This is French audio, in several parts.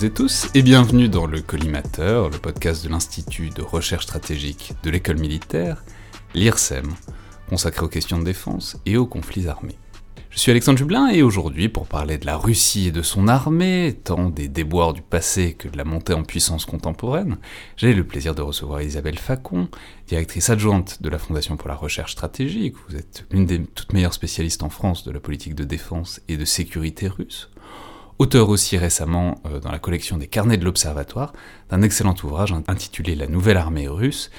Et tous et bienvenue dans le Collimateur, le podcast de l'Institut de recherche stratégique de l'école militaire, l'IRSEM, consacré aux questions de défense et aux conflits armés. Je suis Alexandre Jublin et aujourd'hui, pour parler de la Russie et de son armée, tant des déboires du passé que de la montée en puissance contemporaine, j'ai le plaisir de recevoir Isabelle Facon, directrice adjointe de la Fondation pour la recherche stratégique. Vous êtes l'une des toutes meilleures spécialistes en France de la politique de défense et de sécurité russe. Auteur aussi récemment euh, dans la collection des carnets de l'Observatoire d'un excellent ouvrage intitulé La nouvelle armée russe,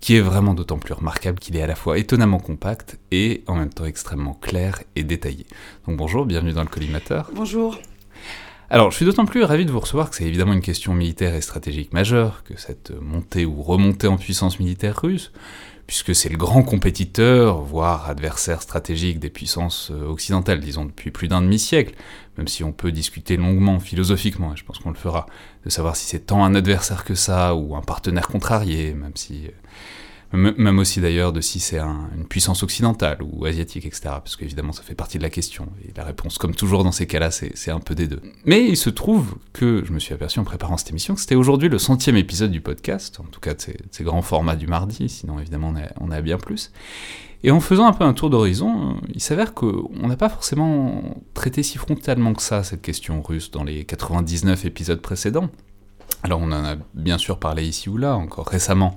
qui est vraiment d'autant plus remarquable qu'il est à la fois étonnamment compact et en même temps extrêmement clair et détaillé. Donc bonjour, bienvenue dans le collimateur. Bonjour. Alors, je suis d'autant plus ravi de vous recevoir que c'est évidemment une question militaire et stratégique majeure que cette montée ou remontée en puissance militaire russe, puisque c'est le grand compétiteur, voire adversaire stratégique des puissances euh, occidentales, disons depuis plus d'un demi-siècle, même si on peut discuter longuement, philosophiquement, je pense qu'on le fera, de savoir si c'est tant un adversaire que ça, ou un partenaire contrarié, même si euh, même aussi d'ailleurs de si c'est une puissance occidentale ou asiatique, etc. Parce qu'évidemment ça fait partie de la question. Et la réponse, comme toujours dans ces cas-là, c'est un peu des deux. Mais il se trouve que je me suis aperçu en préparant cette émission que c'était aujourd'hui le centième épisode du podcast, en tout cas de ces, grands formats du mardi, sinon évidemment on on à bien plus. Et en faisant un peu un tour d'horizon, il s'avère qu'on n'a pas forcément traité si frontalement que ça cette question russe dans les 99 épisodes précédents. Alors on en a bien sûr parlé ici ou là, encore récemment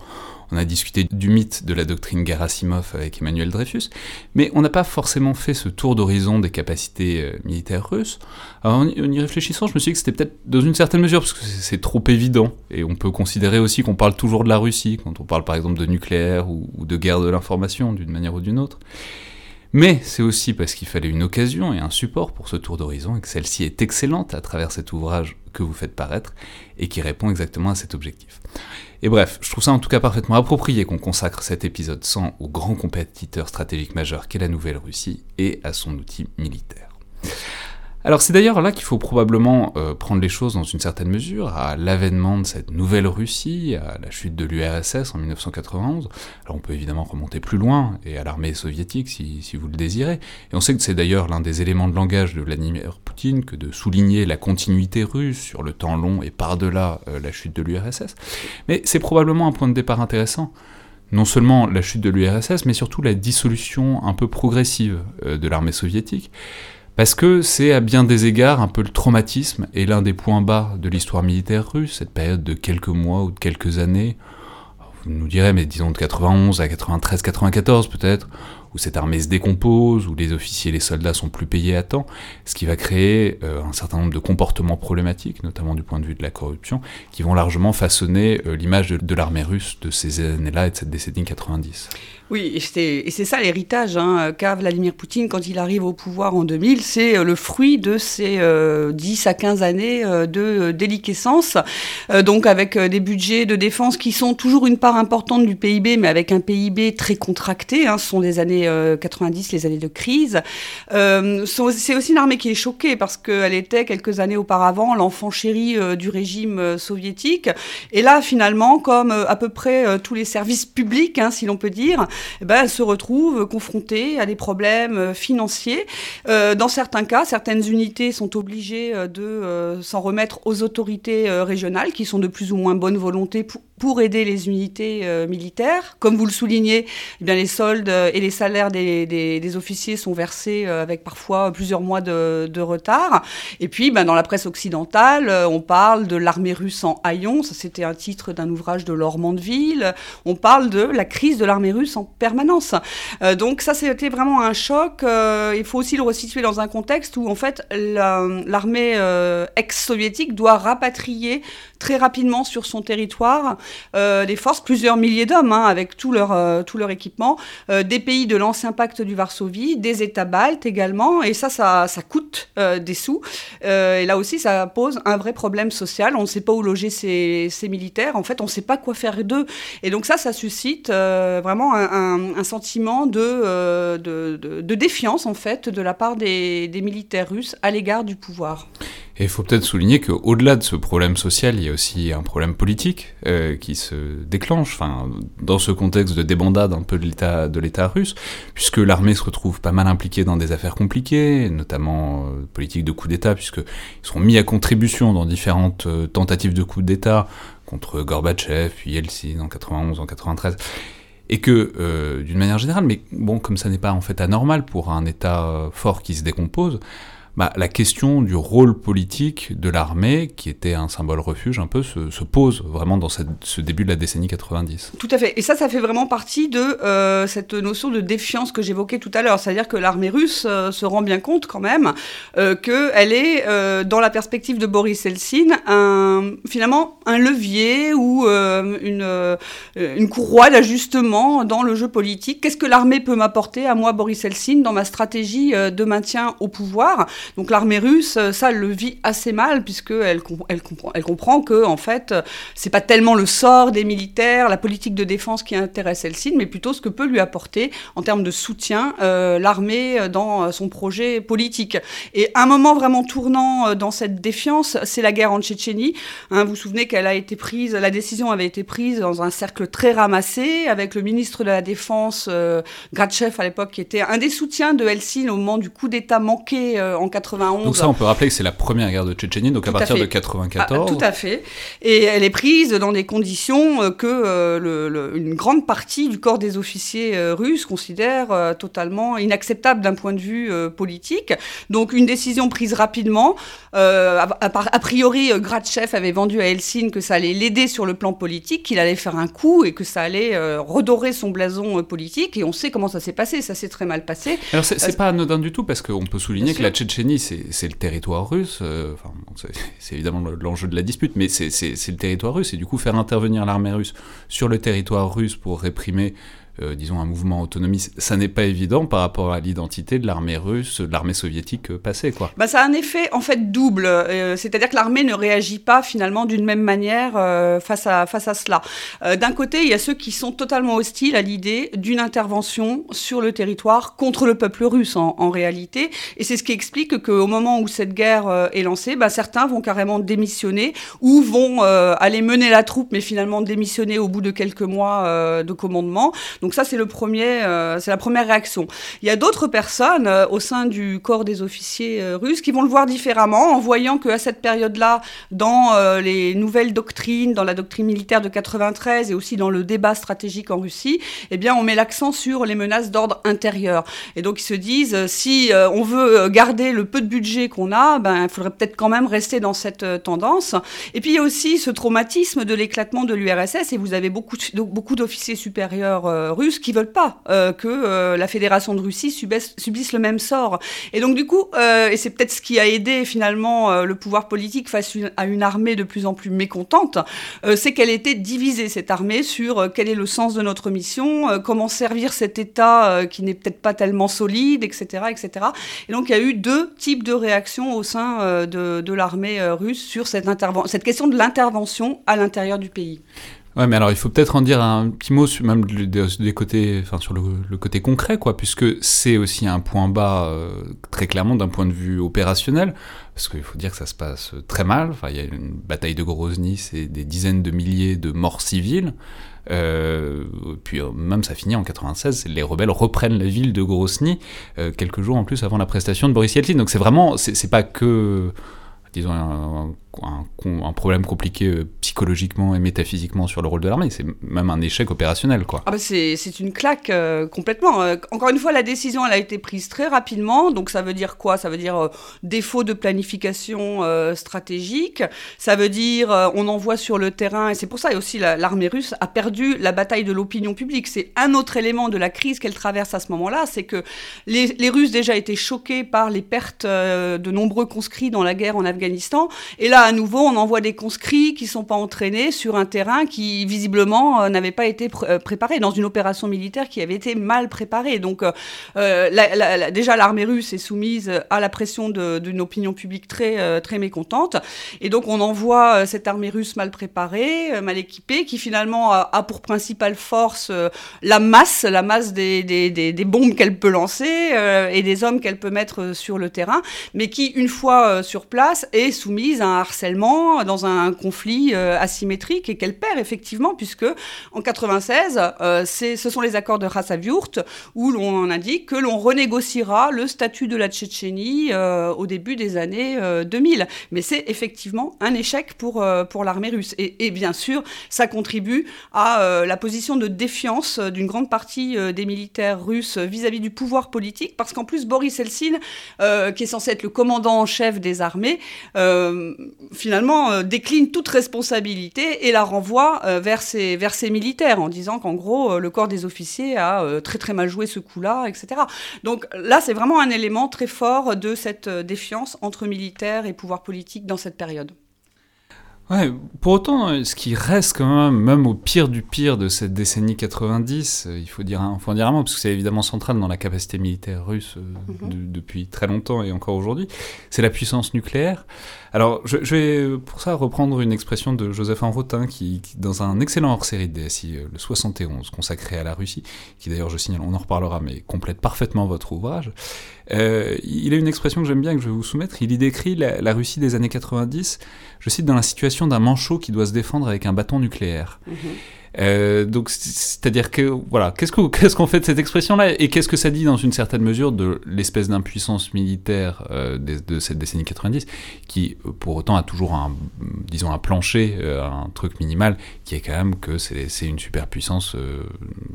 on a discuté du mythe de la doctrine Gerasimov avec Emmanuel Dreyfus, mais on n'a pas forcément fait ce tour d'horizon des capacités euh, militaires russes. Alors en y réfléchissant, je me suis dit que c'était peut-être dans une certaine mesure, parce que c'est trop évident, et on peut considérer aussi qu'on parle toujours de la Russie, quand on parle par exemple de nucléaire ou, de guerre de l'information, d'une manière ou d'une autre. Mais c'est aussi parce qu'il fallait une occasion et un support pour ce tour d'horizon, et que celle-ci est excellente à travers cet ouvrage que vous faites paraître, et qui répond exactement à cet objectif. Et bref, je trouve ça en tout cas parfaitement approprié qu'on consacre cet épisode 100 au grand compétiteur stratégique majeur qu'est la Nouvelle-Russie et à son outil militaire. Alors c'est d'ailleurs là qu'il faut probablement euh, prendre les choses dans une certaine mesure, à l'avènement de cette nouvelle Russie, à la chute de l'URSS en 1991. Alors on peut évidemment remonter plus loin, et à l'armée soviétique si, vous le désirez. Et on sait que c'est d'ailleurs l'un des éléments de langage de Vladimir Poutine que de souligner la continuité russe sur le temps long et par-delà euh, la chute de l'URSS. Mais c'est probablement un point de départ intéressant non seulement la chute de l'URSS, mais surtout la dissolution un peu progressive euh, de l'armée soviétique, parce que c'est à bien des égards un peu le traumatisme et l'un des points bas de l'histoire militaire russe, cette période de quelques mois ou de quelques années, vous nous direz, mais disons de 91 à 93, 94 peut-être, où cette armée se décompose, où les officiers et les soldats sont plus payés à temps, ce qui va créer euh, un certain nombre de comportements problématiques, notamment du point de vue de la corruption, qui vont largement façonner euh, l'image de, de l'armée russe de ces années-là et de cette décennie 90. Oui, et c'est ça l'héritage hein, qu'a Vladimir Poutine quand il arrive au pouvoir en 2000. C'est euh, le fruit de ces 10 euh, à 15 années euh, de déliquescence, donc avec des budgets de défense qui sont toujours une part importante du PIB, mais avec un PIB très contracté. Hein, ce sont des années 90, les années de crise. c'est aussi une armée qui est choquée parce qu'elle était quelques années auparavant l'enfant chéri du régime soviétique. Et là, finalement, comme à peu près tous les services publics, hein, si l'on peut dire, eh ben, se retrouve confrontée à des problèmes euh, financiers. Euh, dans certains cas, certaines unités sont obligées euh, de s'en remettre aux autorités régionales qui sont de plus ou moins bonne volonté pour, pour aider les unités militaires. Comme vous le soulignez, eh bien, les soldes et les salaires des, des, officiers sont versés avec parfois plusieurs mois de, de retard. Et puis, ben, dans la presse occidentale, on parle de l'armée russe en haillons. Ça, c'était un titre d'un ouvrage de Laure Mandeville. On parle de la crise de l'armée russe en permanence. Euh, donc ça, c'était vraiment un choc. Euh, il faut aussi le resituer dans un contexte où, en fait, l'armée euh, ex-soviétique doit rapatrier très rapidement sur son territoire des forces, plusieurs milliers d'hommes, hein, avec tout leur, tout leur équipement, des pays de l'ancien pacte du Varsovie, des États baltes également, et ça, ça, ça coûte des sous. et là aussi, ça pose un vrai problème social. On ne sait pas où loger ces, ces militaires. En fait, on ne sait pas quoi faire d'eux. Et donc ça, ça suscite vraiment un, sentiment euh, de, de, de, défiance, en fait, de la part des, des militaires russes à l'égard du pouvoir. Et il faut peut-être souligner qu'au-delà de ce problème social, il y a aussi un problème politique euh, qui se déclenche, enfin, dans ce contexte de débandade un peu de l'État russe, puisque l'armée se retrouve pas mal impliquée dans des affaires compliquées, notamment euh, politique de coup d'État, puisqu'ils seront mis à contribution dans différentes euh, tentatives de coup d'État contre Gorbatchev, puis Yeltsin en 91, en 93 et que, euh, d'une manière générale, mais bon, comme ça n'est pas en fait anormal pour un État fort qui se décompose, bah, la question du rôle politique de l'armée, qui était un symbole refuge un peu, se, se pose vraiment dans ce début de la décennie 90. Tout à fait. Et ça, ça fait vraiment partie de euh, cette notion de défiance que j'évoquais tout à l'heure. C'est-à-dire que l'armée russe euh, se rend bien compte quand même euh, qu'elle est, dans la perspective de Boris Eltsine, finalement un levier ou une, une courroie d'ajustement dans le jeu politique. Qu'est-ce que l'armée peut m'apporter à moi, Boris Eltsine, dans ma stratégie de maintien au pouvoir? Donc l'armée russe, euh, ça, le vit assez mal puisqu'elle elle comprend, elle que en fait, euh, c'est pas tellement le sort des militaires, la politique de défense qui intéresse Helsinki, mais plutôt ce que peut lui apporter en termes de soutien euh, l'armée dans son projet politique. Et un moment vraiment tournant dans cette défiance, c'est la guerre en Tchétchénie. Hein, vous vous souvenez qu'elle a été prise, la décision avait été prise dans un cercle très ramassé avec le ministre de la Défense, euh, Gratchev à l'époque, qui était un des soutiens de Helsinki au moment du coup d'État manqué euh, en 91. Donc ça, on peut rappeler que c'est la première guerre de Tchétchénie, donc Tout à partir de 94. Ah, tout à fait. Et elle est prise dans des conditions euh, que euh, le- le- une grande partie du corps des officiers euh, russes considère totalement inacceptable d'un point de vue politique. Donc une décision prise rapidement. Euh, a, a- a priori, Gratchev avait vendu à Helsinki que ça allait l'aider sur le plan politique, qu'il allait faire un coup et que ça allait euh, redorer son blason euh, politique. Et on sait comment ça s'est passé. Ça s'est très mal passé. Alors c'est pas anodin du tout parce qu'on peut souligner que la Tchétchénie c'est le territoire russe, euh, c'est évidemment le- l'enjeu de la dispute, mais c'est le territoire russe et du coup faire intervenir l'armée russe sur le territoire russe pour réprimer, euh, disons un mouvement autonomiste, ça n'est pas évident par rapport à l'identité de l'armée russe, de l'armée soviétique euh, passée quoi. Bah, ça a un effet en fait double, Euh, c'est-à-dire que l'armée ne réagit pas finalement d'une même manière face à face à cela. D'un côté, il y a ceux qui sont totalement hostiles à l'idée d'une intervention sur le territoire contre le peuple russe en, réalité, et c'est ce qui explique qu'au moment où cette guerre est lancée, bah, certains vont carrément démissionner ou vont aller mener la troupe, mais finalement démissionner au bout de quelques mois de commandement. Ça, c'est le premier, euh, c'est la première réaction. Il y a d'autres personnes euh, au sein du corps des officiers euh, russes qui vont le voir différemment en voyant qu'à cette période-là, dans euh, les nouvelles doctrines, dans la doctrine militaire de 93 et aussi dans le débat stratégique en Russie, eh bien, on met l'accent sur les menaces d'ordre intérieur. Et donc, ils se disent, euh, si on veut garder le peu de budget qu'on a, ben, il faudrait peut-être quand même rester dans cette tendance. Et puis, il y a aussi ce traumatisme de l'éclatement de l'URSS, et vous avez beaucoup, beaucoup d'officiers supérieurs russes qui veulent pas euh, que euh, la Fédération de Russie subisse, le même sort. Et donc, du coup, euh, et c'est peut-être ce qui a aidé finalement le pouvoir politique face à une armée de plus en plus mécontente, c'est qu'elle était divisée, cette armée, sur quel est le sens de notre mission, comment servir cet État qui n'est peut-être pas tellement solide, etc., etc. Et donc, il y a eu deux types de réactions au sein de, l'armée russe sur cette question de l'intervention à l'intérieur du pays. Ouais, mais alors il faut peut-être en dire un petit mot sur, même des, côtés, enfin sur le, côté concret, quoi, puisque c'est aussi un point bas euh, très clairement d'un point de vue opérationnel, parce qu'il faut dire que ça se passe très mal. Enfin, il y a une bataille de Grozny, c'est des dizaines de milliers de morts civiles. Euh, puis euh, même ça finit en 96, les rebelles reprennent la ville de Grozny quelques jours en plus avant la prestation de Boris Yeltsin. Donc c'est vraiment, c'est pas que disons, un, problème compliqué psychologiquement et métaphysiquement sur le rôle de l'armée. C'est même un échec opérationnel, quoi. Ah bah c'est une claque euh, complètement. Euh, encore une fois, la décision, a été prise très rapidement. Donc ça veut dire quoi? Ça veut dire euh, défaut de planification stratégique. Ça veut dire on envoie sur le terrain. Et c'est pour ça et aussi la- l'armée russe a perdu la bataille de l'opinion publique. C'est un autre élément de la crise qu'elle traverse à ce moment-là. C'est que les, les Russes déjà étaient choqués par les pertes de nombreux conscrits dans la guerre en Afghanistan. Et là, à nouveau, on envoie des conscrits qui sont pas en- sur un terrain qui visiblement n'avait pas été préparé, dans une opération militaire qui avait été mal préparée. Donc déjà l'armée russe est soumise à la pression d'une opinion publique très, très mécontente. Et donc on envoie cette armée russe mal préparée, mal équipée, qui finalement a, pour principale force la masse, la masse des, des, des, bombes qu'elle peut lancer et des hommes qu'elle peut mettre sur le terrain, mais qui, une fois sur place, est soumise à un harcèlement dans un conflit asymétrique et qu'elle perd effectivement, puisque en 96, ce sont les accords de Khasavyurt où l'on indique que l'on renégociera le statut de la Tchétchénie au début des années 2000. Mais c'est effectivement un échec pour, pour l'armée russe. Et, bien sûr, ça contribue à la position de défiance d'une grande partie des militaires russes vis-à-vis du pouvoir politique, parce qu'en plus, Boris Eltsine, euh, qui est censé être le commandant en chef des armées, euh, finalement euh, décline toute responsabilité et la renvoie vers, ses, vers ses militaires, en disant qu'en gros, le corps des officiers a très très mal joué ce coup-là, etc. Donc là, c'est vraiment un élément très fort de cette défiance entre militaires et pouvoir politique dans cette période. Ouais, pour autant, ce qui reste quand même, même au pire du pire de cette décennie 90, euh, il faut dire, un, faut en dire un mot, parce que c'est évidemment central dans la capacité militaire russe euh, mhm. depuis très longtemps et encore aujourd'hui, c'est la puissance nucléaire. Alors, je, vais pour ça reprendre une expression de Joseph Enrotin, qui, dans un excellent hors-série de DSI, euh, le 71, consacré à la Russie, qui d'ailleurs, je signale, on en reparlera, mais complète parfaitement votre ouvrage, euh, il a une expression que j'aime bien, que je vais vous soumettre. Il y décrit la, Russie des années 90, je cite, dans la situation d'un manchot qui doit se défendre avec un bâton nucléaire. Mhm. Euh, donc, c'est-à-dire que, voilà, qu'est-ce qu'on fait de cette expression-là Et qu'est-ce que ça dit, dans une certaine mesure, de l'espèce d'impuissance militaire euh, de, cette décennie 90, qui, pour autant, a toujours un, disons, un plancher, un truc minimal, qui est quand même que c'est une superpuissance,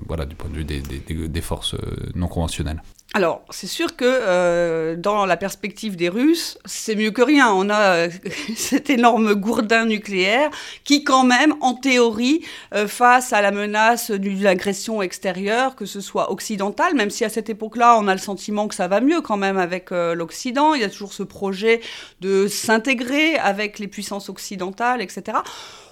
voilà, du point de vue des forces non conventionnelles alors, c'est sûr que euh, dans la perspective des Russes, c'est mieux que rien. On a euh, cet énorme gourdin nucléaire qui, quand même, en théorie, euh, face à la menace d'une agression extérieure, que ce soit occidentale, même si à cette époque-là, on a le sentiment que ça va mieux quand même avec l'Occident. Il y a toujours ce projet de s'intégrer avec les puissances occidentales, etc.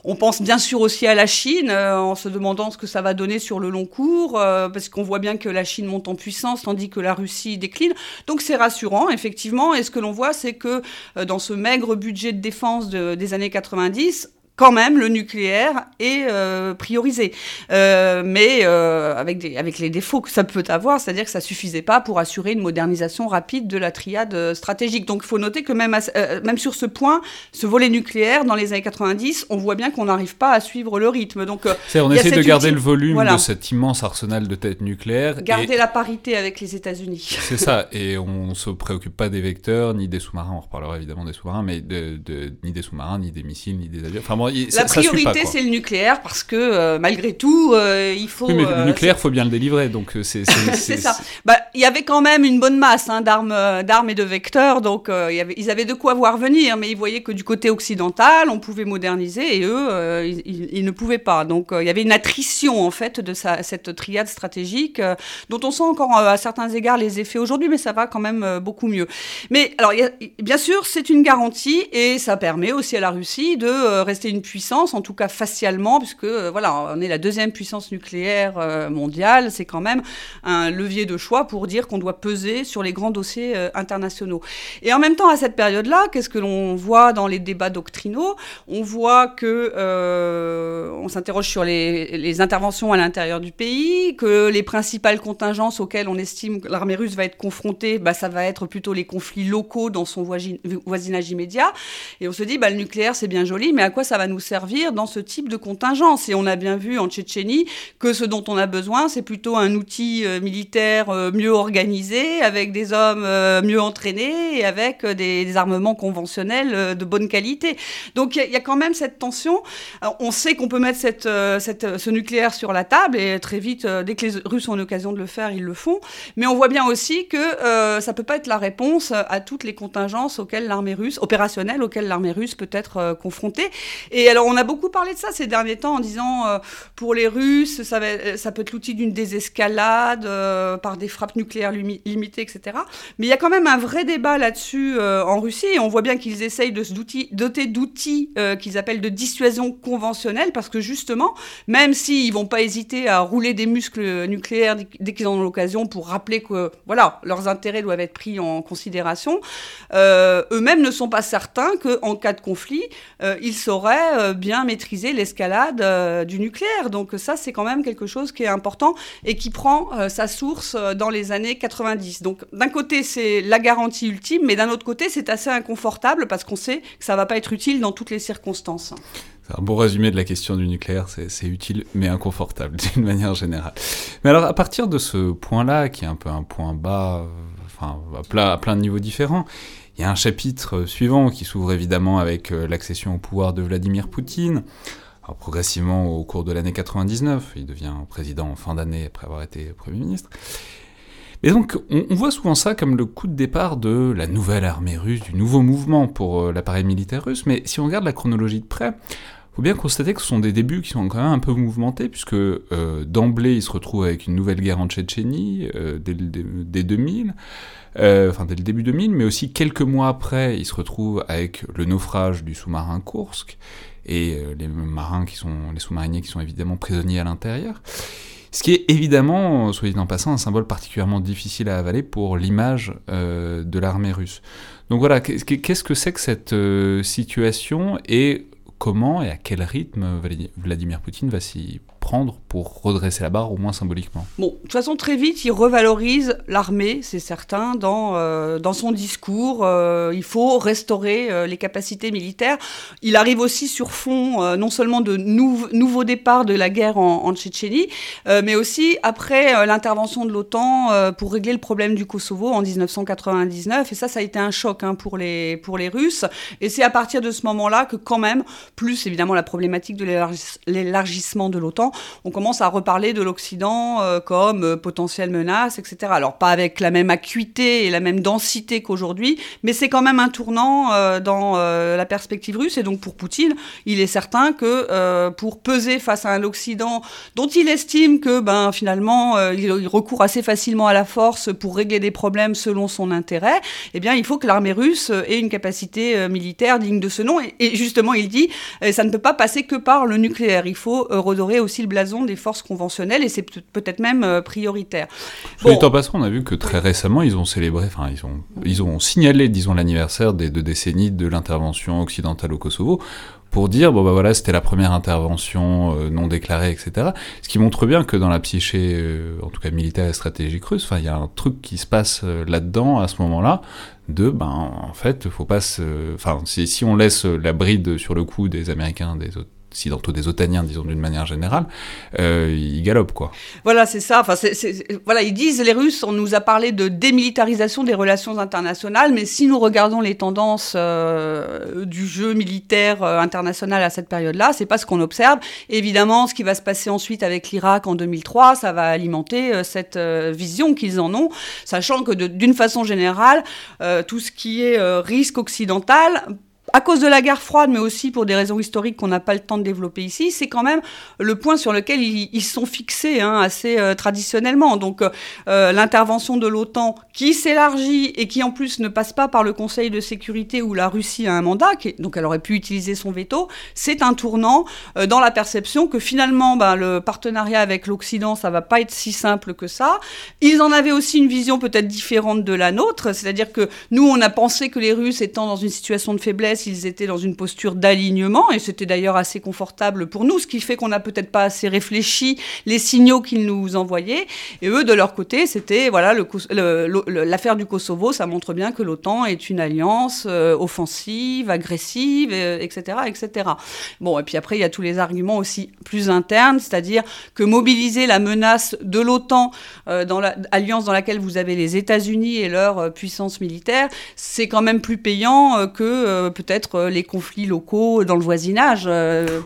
On pense bien sûr aussi à la Chine, euh, en se demandant ce que ça va donner sur le long cours, euh, parce qu'on voit bien que la Chine monte en puissance, tandis que la Russie décline. Donc c'est rassurant, effectivement. Et ce que l'on voit, c'est que euh, dans ce maigre budget de défense des années 90, quand même le nucléaire est euh, priorisé, euh, mais euh, avec, des, avec les défauts que ça peut avoir, c'est-à-dire que ça suffisait pas pour assurer une modernisation rapide de la triade stratégique. Donc il faut noter que même, même sur ce point, ce volet nucléaire, dans les années 90, on voit bien qu'on n'arrive pas à suivre le rythme. Donc on essaie de garder le volume de cet immense arsenal de têtes nucléaires. Garder la parité avec les États-Unis. C'est ça, et on ne se préoccupe pas des vecteurs, ni des sous-marins, on reparlera évidemment des sous-marins, mais de, de, ni des sous-marins, ni des missiles, ni des avions. Enfin, la priorité, c'est le nucléaire parce que euh, malgré tout, euh, il faut. Oui, mais le euh, nucléaire, faut bien le délivrer, donc c'est. c'est ça. Bah, il y avait quand même une bonne masse hein, d'armes, d'armes et de vecteurs, donc y avait, ils avaient de quoi voir venir, mais ils voyaient que du côté occidental, on pouvait moderniser et eux, ils, ne pouvaient pas. Donc il y avait une attrition en fait de cette triade stratégique dont on sent encore à certains égards les effets aujourd'hui, mais ça va quand même beaucoup mieux. Mais alors, bien sûr, c'est une garantie et ça permet aussi à la Russie de rester une puissance, en tout cas facialement, puisque euh, voilà, on est la deuxième puissance nucléaire euh, mondiale, c'est quand même un levier de choix pour dire qu'on doit peser sur les grands dossiers euh, internationaux. Et en même temps, à cette période-là, qu'est-ce que l'on voit dans les débats doctrinaux? On voit que on s'interroge sur les, interventions à l'intérieur du pays, que les principales contingences auxquelles on estime que l'armée russe va être confrontée, bah, ça va être plutôt les conflits locaux dans son voisinage immédiat. Et on se dit, bah, le nucléaire, c'est bien joli, mais à quoi ça va nous servir dans ce type de contingence. Et on a bien vu en Tchétchénie que ce dont on a besoin, c'est plutôt un outil euh, militaire euh, mieux organisé, avec des hommes euh, mieux entraînés et avec des, armements conventionnels de bonne qualité. Donc il y, a quand même cette tension. on sait qu'on peut mettre ce nucléaire sur la table et très vite, dès que les Russes ont l'occasion de le faire, ils le font. Mais on voit bien aussi que ça peut pas être la réponse à toutes les contingences auxquelles l'armée russe, opérationnelle, auxquelles l'armée russe peut être confrontée. Et alors, on a beaucoup parlé de ça ces derniers temps en disant, pour les Russes, ça, ça peut être l'outil d'une désescalade par des frappes nucléaires limitées, etc. Mais il y a quand même un vrai débat là-dessus en Russie, et on voit bien qu'ils essayent de se doter d'outils qu'ils appellent de dissuasion conventionnelle, parce que justement, même s'ils vont pas hésiter à rouler des muscles nucléaires dès qu'ils en ont l'occasion pour rappeler que voilà leurs intérêts doivent être pris en considération, euh, eux-mêmes ne sont pas certains qu'en cas de conflit, euh, ils sauraient euh, bien maîtriser l'escalade du nucléaire. Donc ça, c'est quand même quelque chose qui est important et qui prend sa source dans les années 90. Donc d'un côté, c'est la garantie ultime, mais d'un autre côté, c'est assez inconfortable parce qu'on sait que ça va pas être utile dans toutes les circonstances. C'est un bon résumé de la question du nucléaire, c'est utile mais inconfortable d'une manière générale. Mais alors à partir de ce point-là, qui est un peu un point bas, enfin à plein, de niveaux différents, il y a un chapitre suivant qui s'ouvre évidemment avec euh, l'accession au pouvoir de Vladimir Poutine. Progressivement au cours de l'année 99, il devient président en fin d'année après avoir été Premier ministre. Et donc, on, voit souvent ça comme le coup de départ de la nouvelle armée russe, du nouveau mouvement pour euh, l'appareil militaire russe, mais si on regarde la chronologie de près, il faut bien constater que ce sont des débuts qui sont quand même un peu mouvementés, puisque euh, d'emblée, il se retrouve avec une nouvelle guerre en Tchétchénie, euh, dès, 2000, enfin dès le début 2000, mais aussi quelques mois après, il se retrouve avec le naufrage du sous-marin Kursk, et les marins qui sont, les sous-mariniers qui sont évidemment prisonniers à l'intérieur. Ce qui est évidemment, soit dit en passant, un symbole particulièrement difficile à avaler pour l'image euh, de l'armée russe. Donc voilà, qu'est-ce que c'est que cette euh, situation et comment et à quel rythme Vladimir Poutine va s'y prendre pour redresser la barre, au moins symboliquement Bon, de toute façon, très vite, il revalorise l'armée, c'est certain, dans, euh, dans son discours. Euh, il faut restaurer euh, les capacités militaires. Il arrive aussi sur fond, non seulement de nouveaux départs de la guerre en, en Tchétchénie, mais aussi après l'intervention de l'OTAN pour régler le problème du Kosovo en 1999. Et ça, ça a été un choc hein, pour, les, pour les Russes. Et c'est à partir de ce moment-là que, quand même, plus évidemment la problématique de l'élargissement de l'OTAN, on commence à reparler de l'Occident euh, comme euh, potentielle menace, etc. Alors pas avec la même acuité et la même densité qu'aujourd'hui, mais c'est quand même un tournant euh, dans la perspective russe. Et donc pour Poutine, il est certain que pour peser face à un Occident dont il estime que ben, finalement il, recourt assez facilement à la force pour régler des problèmes selon son intérêt, eh bien il faut que l'armée russe ait une capacité militaire digne de ce nom. Et justement, il dit, ça ne peut pas passer que par le nucléaire. Il faut redorer aussi le blason des forces conventionnelles et c'est peut-être même euh, prioritaire? Bon. en passant, on a vu que très récemment, ils ont célébré, enfin, ils ont, ils ont signalé, disons, l'anniversaire des deux décennies de l'intervention occidentale au Kosovo pour dire bon bah voilà c'était la première intervention euh, non déclarée etc ce qui montre bien que dans la psyché euh, en tout cas militaire et stratégique russe enfin il y a un truc qui se passe là-dedans à ce moment-là de ben en fait faut pas se enfin si, si on laisse la bride sur le coup des américains des autres occidentaux, des otaniens, disons d'une manière générale, euh, ils galopent quoi. Voilà, c'est ça. Enfin, voilà, ils disent les Russes. On nous a parlé de démilitarisation des relations internationales, mais si nous regardons les tendances euh, du jeu militaire euh, international à cette période-là, c'est pas ce qu'on observe. Évidemment, ce qui va se passer ensuite avec l'Irak en 2003, ça va alimenter cette vision qu'ils en ont, sachant que d'une façon générale, tout ce qui est risque occidental à cause de la guerre froide, mais aussi pour des raisons historiques qu'on n'a pas le temps de développer ici, c'est quand même le point sur lequel ils, sont fixés hein, assez euh, traditionnellement. Donc euh, l'intervention de l'OTAN qui s'élargit et qui en plus ne passe pas par le Conseil de sécurité où la Russie a un mandat, donc elle aurait pu utiliser son veto, c'est un tournant euh, dans la perception que finalement ben, le partenariat avec l'Occident, ça va pas être si simple que ça. Ils en avaient aussi une vision peut-être différente de la nôtre, c'est-à-dire que nous, on a pensé que les Russes étant dans une situation de faiblesse, ils étaient dans une posture d'alignement, et c'était d'ailleurs assez confortable pour nous, ce qui fait qu'on n'a peut-être pas assez réfléchi les signaux qu'ils nous envoyaient. Et eux, de leur côté, c'était voilà l'affaire du Kosovo, ça montre bien que l'OTAN est une alliance euh, offensive, agressive, etc., euh, etc. Bon, et puis après, il y a tous les arguments aussi plus internes, c'est-à-dire que mobiliser la menace de l'OTAN euh, dans l'alliance dans laquelle vous avez les États-Unis et leur puissance militaire, c'est quand même plus payant que peut-être peut-être les conflits locaux dans le voisinage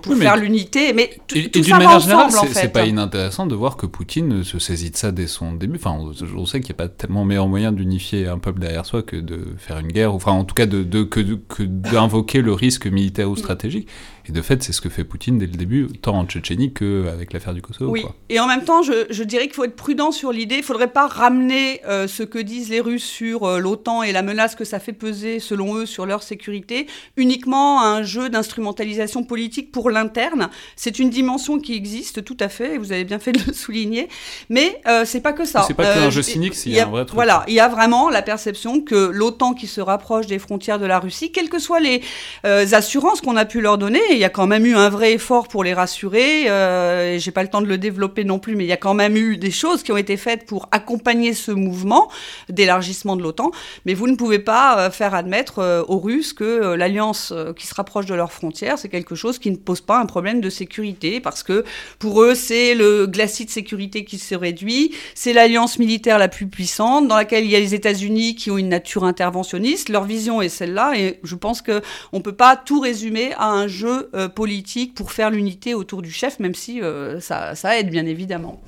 pour faire l'unité. Mais et, d'une manière générale, c'est pas inintéressant de voir que Poutine se saisit de ça dès son début. Enfin, on, sait qu'il n'y a pas tellement meilleur moyen d'unifier un peuple derrière soi que de faire une guerre, enfin en tout cas de, de que d'invoquer le risque militaire ou stratégique. Et de fait, c'est ce que fait Poutine dès le début, tant en Tchétchénie qu'avec l'affaire du Kosovo. Oui, et en même temps, je, dirais qu'il faut être prudent sur l'idée. Il ne faudrait pas ramener euh, ce que disent les Russes sur euh, l'OTAN et la menace que ça fait peser, selon eux, sur leur sécurité, uniquement à un jeu d'instrumentalisation politique pour l'interne. C'est une dimension qui existe tout à fait, et vous avez bien fait de le souligner. Mais euh, c'est pas que ça. C'est pas qu'un jeu cynique, s'il y, a un vrai truc. Voilà, il y a vraiment la perception que l'OTAN qui se rapproche des frontières de la Russie, quelles que soient les assurances qu'on a pu leur donner, il y a quand même eu un vrai effort pour les rassurer. Euh, J'ai pas le temps de le développer non plus, mais il y a quand même eu des choses qui ont été faites pour accompagner ce mouvement d'élargissement de l'OTAN. Mais vous ne pouvez pas euh, faire admettre euh, aux Russes que euh, l'alliance qui se rapproche de leurs frontières, c'est quelque chose qui ne pose pas un problème de sécurité, parce que pour eux, c'est le glacis de sécurité qui se réduit, c'est l'alliance militaire la plus puissante, dans laquelle il y a les États-Unis qui ont une nature interventionniste. Leur vision est celle-là, et je pense qu'on ne peut pas tout résumer à un jeu politique pour faire l'unité autour du chef, même si euh, ça, aide bien évidemment.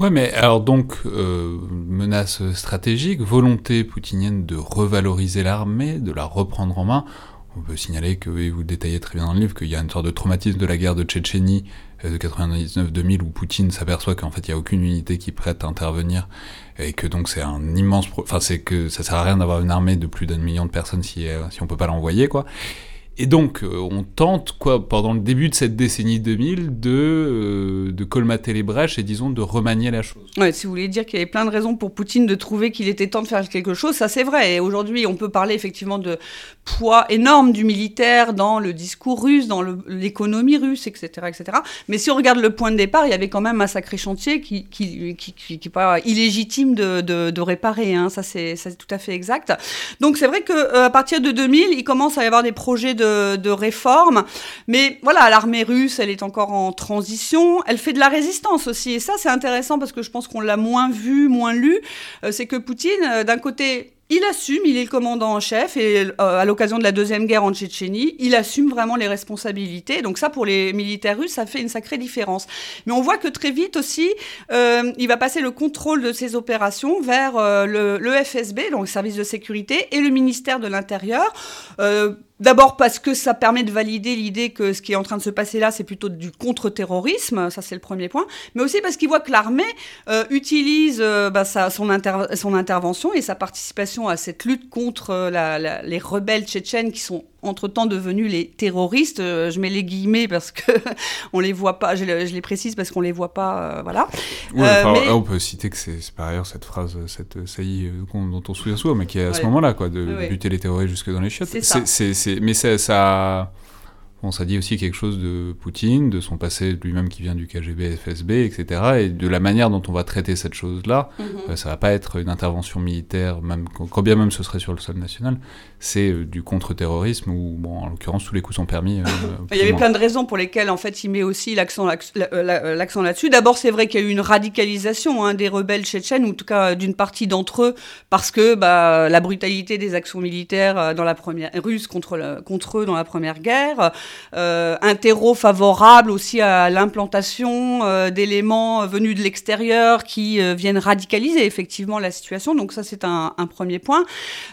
Ouais, mais alors donc, euh, menace stratégique, volonté poutinienne de revaloriser l'armée, de la reprendre en main. On peut signaler que, et vous détaillez très bien dans le livre, qu'il y a une sorte de traumatisme de la guerre de Tchétchénie euh, de 99-2000 où Poutine s'aperçoit qu'en fait il n'y a aucune unité qui prête à intervenir et que donc c'est un immense, enfin c'est que ça sert à rien d'avoir une armée de plus d'un million de personnes si, si on peut pas l'envoyer quoi. Et donc, euh, on tente, quoi, pendant le début de cette décennie 2000, de, euh, de colmater les brèches et, disons, de remanier la chose. Ouais, si vous voulez dire qu'il y avait plein de raisons pour Poutine de trouver qu'il était temps de faire quelque chose, ça c'est vrai. Et aujourd'hui, on peut parler effectivement de poids énorme du militaire dans le discours russe, dans l'économie russe, etc., etc. Mais si on regarde le point de départ, il y avait quand même un sacré chantier qui qui, qui, qui, pas illégitime de, de, de réparer. Hein. Ça, c'est tout à fait exact. Donc c'est vrai qu'à euh, partir de 2000, il commence à y avoir des projets de, de réforme. Mais voilà, l'armée russe, elle est encore en transition. Elle fait de la résistance aussi. Et ça, c'est intéressant parce que je pense qu'on l'a moins vu, moins lu. Euh, c'est que Poutine, euh, d'un côté, il assume, il est le commandant en chef et euh, à l'occasion de la deuxième guerre en Tchétchénie, il assume vraiment les responsabilités. Donc ça, pour les militaires russes, ça fait une sacrée différence. Mais on voit que très vite aussi, euh, il va passer le contrôle de ses opérations vers euh, le, le, FSB, donc le service de sécurité, et le ministère de l'Intérieur. D'abord parce que ça permet de valider l'idée que ce qui est en train de se passer là, c'est plutôt du contre-terrorisme, ça c'est le premier point, mais aussi parce qu'il voit que l'armée euh, utilise euh, bah, son, intervention et sa participation à cette lutte contre euh, les rebelles tchétchènes qui sont entre-temps devenus les terroristes. Euh, je mets les guillemets parce que on les voit pas, je, les précise parce qu'on les voit pas, euh, voilà. Euh, on peut citer que c'est par ailleurs cette phrase, cette saillie dont on se souvient souvent, mais qui est à ce moment-là, quoi, de buter les terroristes jusque dans les chiottes. C'est mais ça on s'est dit aussi quelque chose de Poutine, de son passé lui-même qui vient du KGB, FSB, etc. Et de la manière dont on va traiter cette chose-là. Ça mhm. euh, ça va pas être une intervention militaire, même, quand bien même ce serait sur le sol national. C'est euh, du contre-terrorisme où, bon, en l'occurrence, tous les coups sont permis. Euh, il y avait plein de raisons pour lesquelles, en fait, il met aussi l'accent là-dessus. D'abord, c'est vrai qu'il y a eu une radicalisation hein, des rebelles tchétchènes, ou en tout cas d'une partie d'entre eux, parce que bah, la brutalité des actions militaires dans la première russe contre, contre eux dans la première guerre euh, un terreau favorable aussi à l'implantation euh, d'éléments venus de l'extérieur qui euh, viennent radicaliser effectivement la situation. Donc ça, c'est un, un, premier point.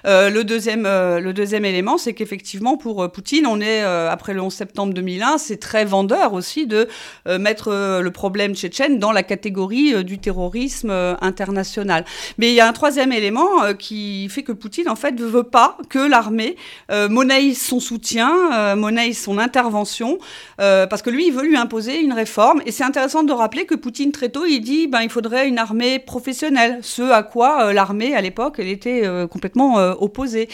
le, deuxième, le deuxième élément, c'est qu'effectivement, pour Poutine, on est, après le 11 septembre 2001, c'est très vendeur aussi de mettre le problème tchétchène dans la catégorie du terrorisme international. Mais il y a un troisième élément qui fait que Poutine, en fait, ne veut pas que l'armée monnaie son soutien, monnaie son intervention, euh, parce que lui, il veut lui imposer une réforme. Et c'est intéressant de rappeler que Poutine, très tôt, il dit ben, il faudrait une armée professionnelle, ce à quoi euh, l'armée, à l'époque, elle était euh, complètement opposée.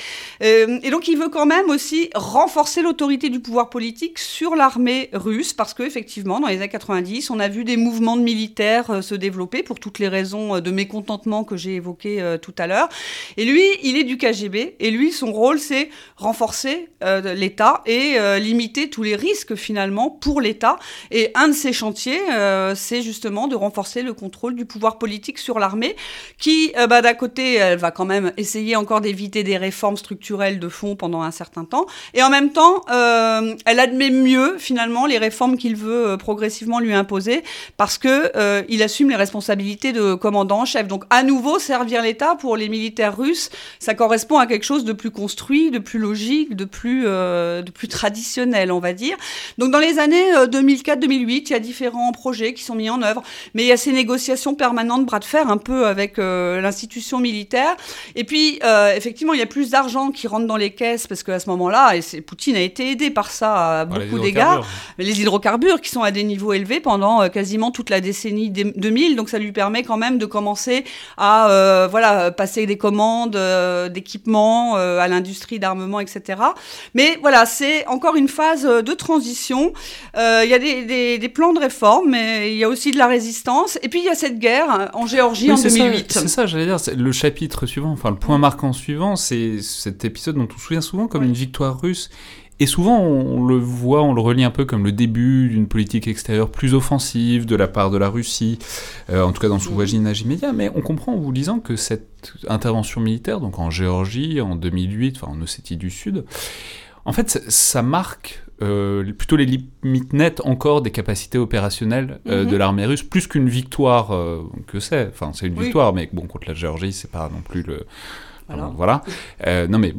Donc, il veut quand même aussi renforcer l'autorité du pouvoir politique sur l'armée russe, parce qu'effectivement, dans les années 90, on a vu des mouvements de militaires se développer pour toutes les raisons de mécontentement que j'ai évoquées tout à l'heure. Et lui, il est du KGB, et lui, son rôle, c'est renforcer l'État et limiter tous les risques finalement pour l'État. Et un de ces chantiers, c'est justement de renforcer le contrôle du pouvoir politique sur l'armée, qui, bah, d'un côté, elle va quand même essayer encore d'éviter des réformes structurelles de fond pendant un certain temps, et en même temps, elle admet mieux finalement les réformes qu'il veut progressivement lui imposer, parce que il assume les responsabilités de commandant en chef. Donc à nouveau, servir l'État pour les militaires russes, ça correspond à quelque chose de plus construit, de plus logique, de plus, euh, de plus traditionnel, on va dire. Donc dans les années 2004-2008, euh, il y a différents projets qui sont mis en œuvre, mais il y a ces négociations permanentes, bras de fer un peu avec euh, l'institution militaire. Et puis effectivement, il y a plus d'argent qui rentre dans les caisses parce qu'à ce moment-là, et Poutine a été aidé par ça à beaucoup d'égards, les hydrocarbures qui sont à des niveaux élevés pendant quasiment toute la décennie 2000, donc ça lui permet quand même de commencer à voilà passer des commandes d'équipements à l'industrie d'armement, etc. Mais voilà, c'est encore une phase de transition. Euh, il y a des, plans de réforme, mais il y a aussi de la résistance. Et puis il y a cette guerre en Géorgie en 2008. C'est ça, j'allais dire. Le chapitre suivant, enfin le point marquant suivant, c'est cet épisode dont on se souvient souvent comme une victoire russe et souvent, on le voit, on le relie un peu comme le début d'une politique extérieure plus offensive de la part de la Russie, euh, en tout cas dans son voisinage immédiat. Mais on comprend en vous lisant que cette intervention militaire, donc en Géorgie, en 2008, enfin en Ossétie du Sud, en fait, ça marque euh, plutôt les limites nettes encore des capacités opérationnelles euh, de mhm. l'armée russe, plus qu'une victoire que c'est. Enfin, c'est une victoire, mais bon, contre la Géorgie, c'est pas non plus le. Voilà. non, mais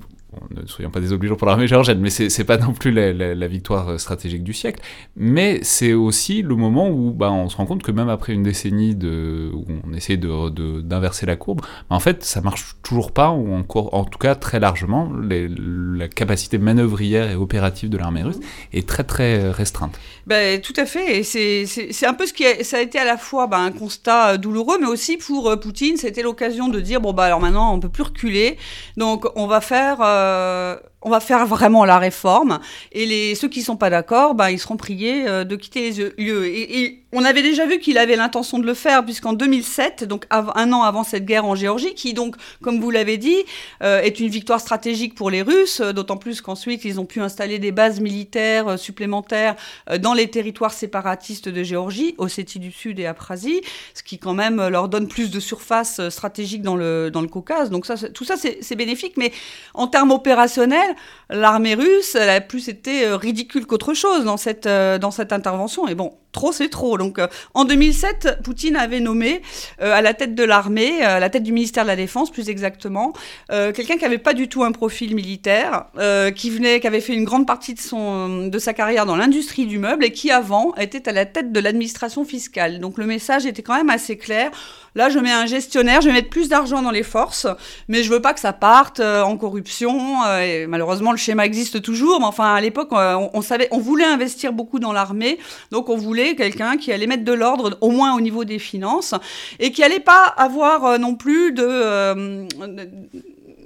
ne soyons pas désobligeants pour l'armée géorgienne, mais c'est pas non plus la, victoire euh, stratégique du siècle. Mais c'est aussi le moment où bah, on se rend compte que même après une décennie où on essaie d'inverser la courbe, bah, en fait, ça marche toujours pas, ou encore, en tout cas très largement, la capacité manœuvrière et opérative de l'armée russe est très très restreinte. Ben, tout à fait, c'est un peu ce qui a, ça a été à la fois ben, un constat douloureux, mais aussi pour euh, Poutine, c'était l'occasion de dire bon bah alors maintenant on peut plus reculer, donc on va faire euh, euh, on va faire vraiment la réforme et les, ceux qui ne sont pas d'accord, bah, ils seront priés euh, de quitter les lieux. Et, on avait déjà vu qu'il avait l'intention de le faire puisqu'en 2007, donc un an avant cette guerre en Géorgie, qui donc, comme vous l'avez dit, euh, est une victoire stratégique pour les Russes, d'autant plus qu'ensuite ils ont pu installer des bases militaires supplémentaires dans les territoires séparatistes de Géorgie, Ossétie du Sud et Abkhazie, ce qui quand même leur donne plus de surface stratégique dans le, dans le Caucase. Donc ça, tout ça c'est bénéfique, mais en termes opérationnels, l'armée russe, elle a plus été euh, ridicule qu'autre chose dans cette, euh, dans cette intervention. Et bon, trop c'est trop. Donc euh, en 2007, Poutine avait nommé à la tête de l'armée, à la tête du ministère de la Défense plus exactement, quelqu'un qui n'avait pas du tout un profil militaire, qui venait, qui avait fait une grande partie de, son, de sa carrière dans l'industrie du meuble et qui avant était à la tête de l'administration fiscale. Donc le message était quand même assez clair. Là, je mets un gestionnaire, je vais mettre plus d'argent dans les forces, mais je veux pas que ça parte en corruption. et malheureusement, le schéma existe toujours, mais enfin, à l'époque, on, savait, on voulait investir beaucoup dans l'armée, donc on voulait quelqu'un qui allait mettre de l'ordre, au moins au niveau des finances, et qui allait pas avoir euh, non plus de, euh,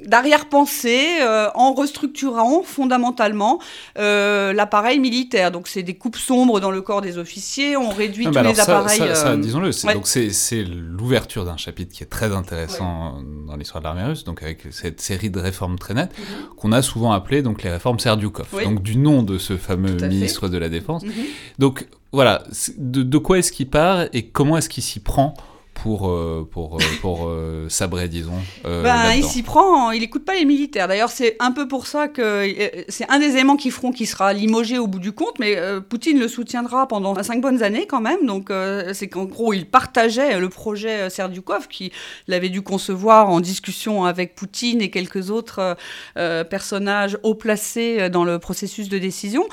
d'arrière-pensée euh, en restructurant fondamentalement euh, l'appareil militaire. Donc c'est des coupes sombres dans le corps des officiers, on réduit tous les appareils. Ça, euh, disons-le, c'est l'ouverture d'un chapitre qui est très intéressant dans l'histoire de l'armée russe, donc avec cette série de réformes très nettes mhm. qu'on a souvent appelées donc les réformes Serdyukov, donc du nom de ce fameux ministre de la Défense. Mhm. Donc voilà, de, de quoi est-ce qu'il part et comment est-ce qu'il s'y prend pour, euh, pour, euh, pour euh, sabrer, disons ben, Il s'y prend, il n'écoute pas les militaires. D'ailleurs, c'est un peu pour ça que c'est un des éléments qui feront qu'il sera limogé au bout du compte, mais Poutine le soutiendra pendant cinq bonnes années quand même. Donc, c'est qu'en gros, il partageait le projet Serdyukov, qui l'avait dû concevoir en discussion avec Poutine et quelques autres personnages haut placés dans le processus de décision.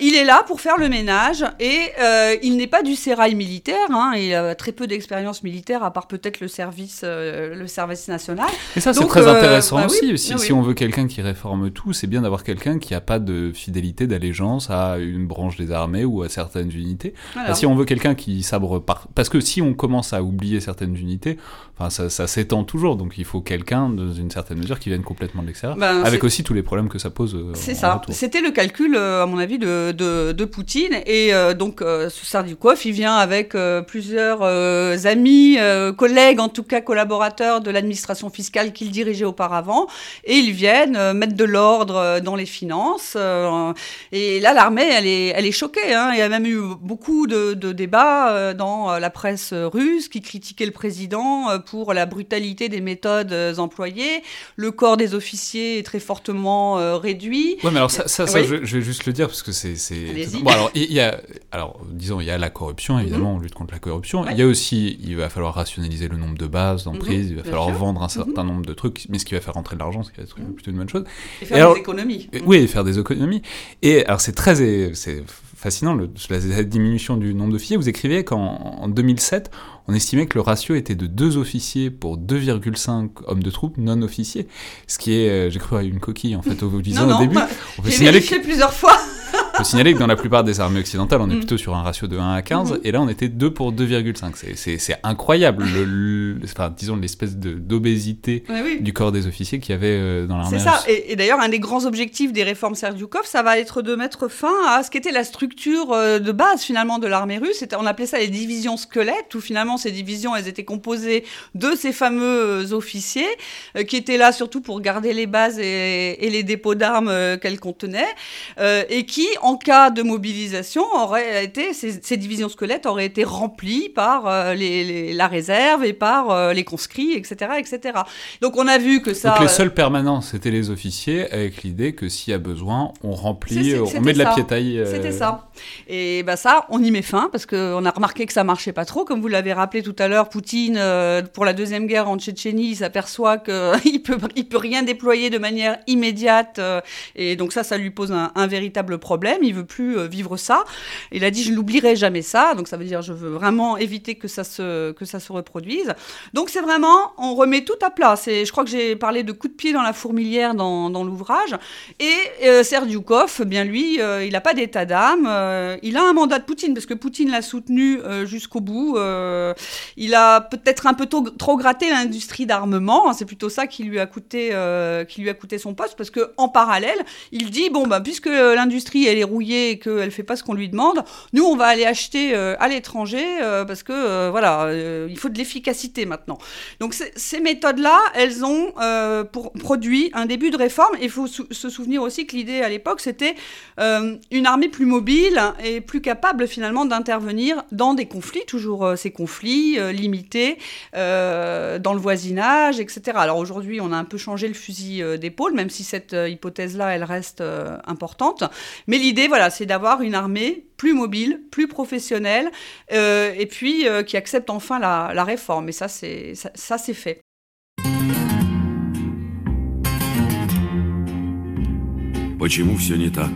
il est là pour faire le ménage et il n'est pas du sérail militaire. Hein, il a très peu d'expérience militaire à part peut-être le service, euh, le service national. Et ça, c'est très euh, intéressant bah aussi. Si, si, on veut quelqu'un qui réforme tout, c'est bien d'avoir quelqu'un qui n'a pas de fidélité, d'allégeance à une branche des armées ou à certaines unités. si on veut quelqu'un qui sabre par... Parce que si on commence à oublier certaines unités, Enfin, ça, s'étend toujours, donc il faut quelqu'un, dans une certaine mesure, qui vienne complètement de l'extérieur, ben, avec aussi tous les problèmes que ça pose. c'est ça. C'était le calcul, à mon avis, de, de, Poutine. Et donc, ce Sardukov, il vient avec plusieurs amis, collègues, en tout cas collaborateurs de l'administration fiscale qu'il dirigeait auparavant, et ils viennent mettre de l'ordre dans les finances. et là, l'armée, elle est, elle est choquée. Hein. Il y a même eu beaucoup de, débats euh, dans euh, la presse russe qui critiquaient le président euh, pour la brutalité des méthodes employées. Le corps des officiers est très fortement réduit. Oui, mais alors ça, ça, je, vais juste le dire parce que c'est. Bon, alors, il y a, alors, disons, il y a la corruption, évidemment, mhm. on lutte contre la corruption. Il y a aussi, il va falloir rationaliser le nombre de bases d'emprise, mhm, il va falloir vendre un certain mhm. nombre de trucs, mais ce qui va faire rentrer de l'argent, ce qui va être plutôt une bonne chose. Et faire des économies. Oui, faire des économies. Et alors, c'est très. C'est fascinant, le, la diminution du nombre d'officiers. Vous écrivez qu'en 2007, on estimait que le ratio était de 2 officiers pour 2,5 hommes de troupes non officiers. Ce qui est, euh, j'ai cru à une coquille en fait au, au début. Bah, on peut signaler plusieurs fois. Faut signaler que dans la plupart des armées occidentales, on est mm. plutôt sur un ratio de 1 à 15, mm-hmm. et là on était 2 pour 2,5. C'est incroyable, le, enfin, disons l'espèce d'obésité du corps des officiers qu'il y avait euh, dans l'armée. C'est ça, et, d'ailleurs un des grands objectifs des réformes Serdyukov, ça va être de mettre fin à ce qu'était la structure euh, de base finalement de l'armée russe. On appelait ça les divisions squelettes, où finalement ces divisions, elles étaient composées de ces fameux euh, officiers, qui étaient là surtout pour garder les bases et, les dépôts d'armes qu'elles contenaient, et qui, en cas de mobilisation, aurait été, ces, divisions squelettes auraient été remplies par euh, les, la réserve et par euh, les conscrits, etc., etc. Donc on a vu que ça... Donc les euh, seuls permanents, c'était les officiers, avec l'idée que s'il y a besoin, on remplit, on met de la piétaille. C'était ça. Et bah ça, on y met fin, parce qu'on a remarqué que ça marchait pas trop. Comme vous l'avez rappelé tout à l'heure, Poutine, pour la Deuxième Guerre en Tchétchénie, s'aperçoit qu'il peut, il peut rien déployer de manière immédiate. et donc ça, ça lui pose un, un véritable problème il veut plus euh, vivre ça. Il a dit je n'oublierai jamais ça, donc ça veut dire je veux vraiment éviter que ça se, que ça se reproduise. Donc c'est vraiment, on remet tout à plat. Je crois que j'ai parlé de coup de pied dans la fourmilière dans, dans l'ouvrage. Et euh, bien lui, euh, il n'a pas d'état d'âme. il a un mandat de Poutine, parce que Poutine l'a soutenu jusqu'au bout. il a peut-être un peu trop gratté l'industrie d'armement. C'est plutôt ça qui lui a coûté, qui lui a coûté son poste, parce que en parallèle, il dit bon bah puisque l'industrie elle rouillée et qu'elle ne fait pas ce qu'on lui demande, nous, on va aller acheter euh, à l'étranger euh, parce que, euh, voilà, il faut de l'efficacité maintenant. Donc, ces méthodes-là, elles ont pour, produit un début de réforme. Il faut se souvenir aussi que l'idée à l'époque, c'était une armée plus mobile et plus capable finalement d'intervenir dans des conflits, toujours ces conflits limités dans le voisinage, etc. Alors aujourd'hui, on a un peu changé le fusil d'épaule, même si cette hypothèse-là, elle reste importante. Mais l'idée, voilà, c'est d'avoir une armée plus mobile, plus professionnelle, euh, et puis euh, qui accepte enfin la, la réforme. Et ça, c'est ça, ça c'est fait. Почему все не так?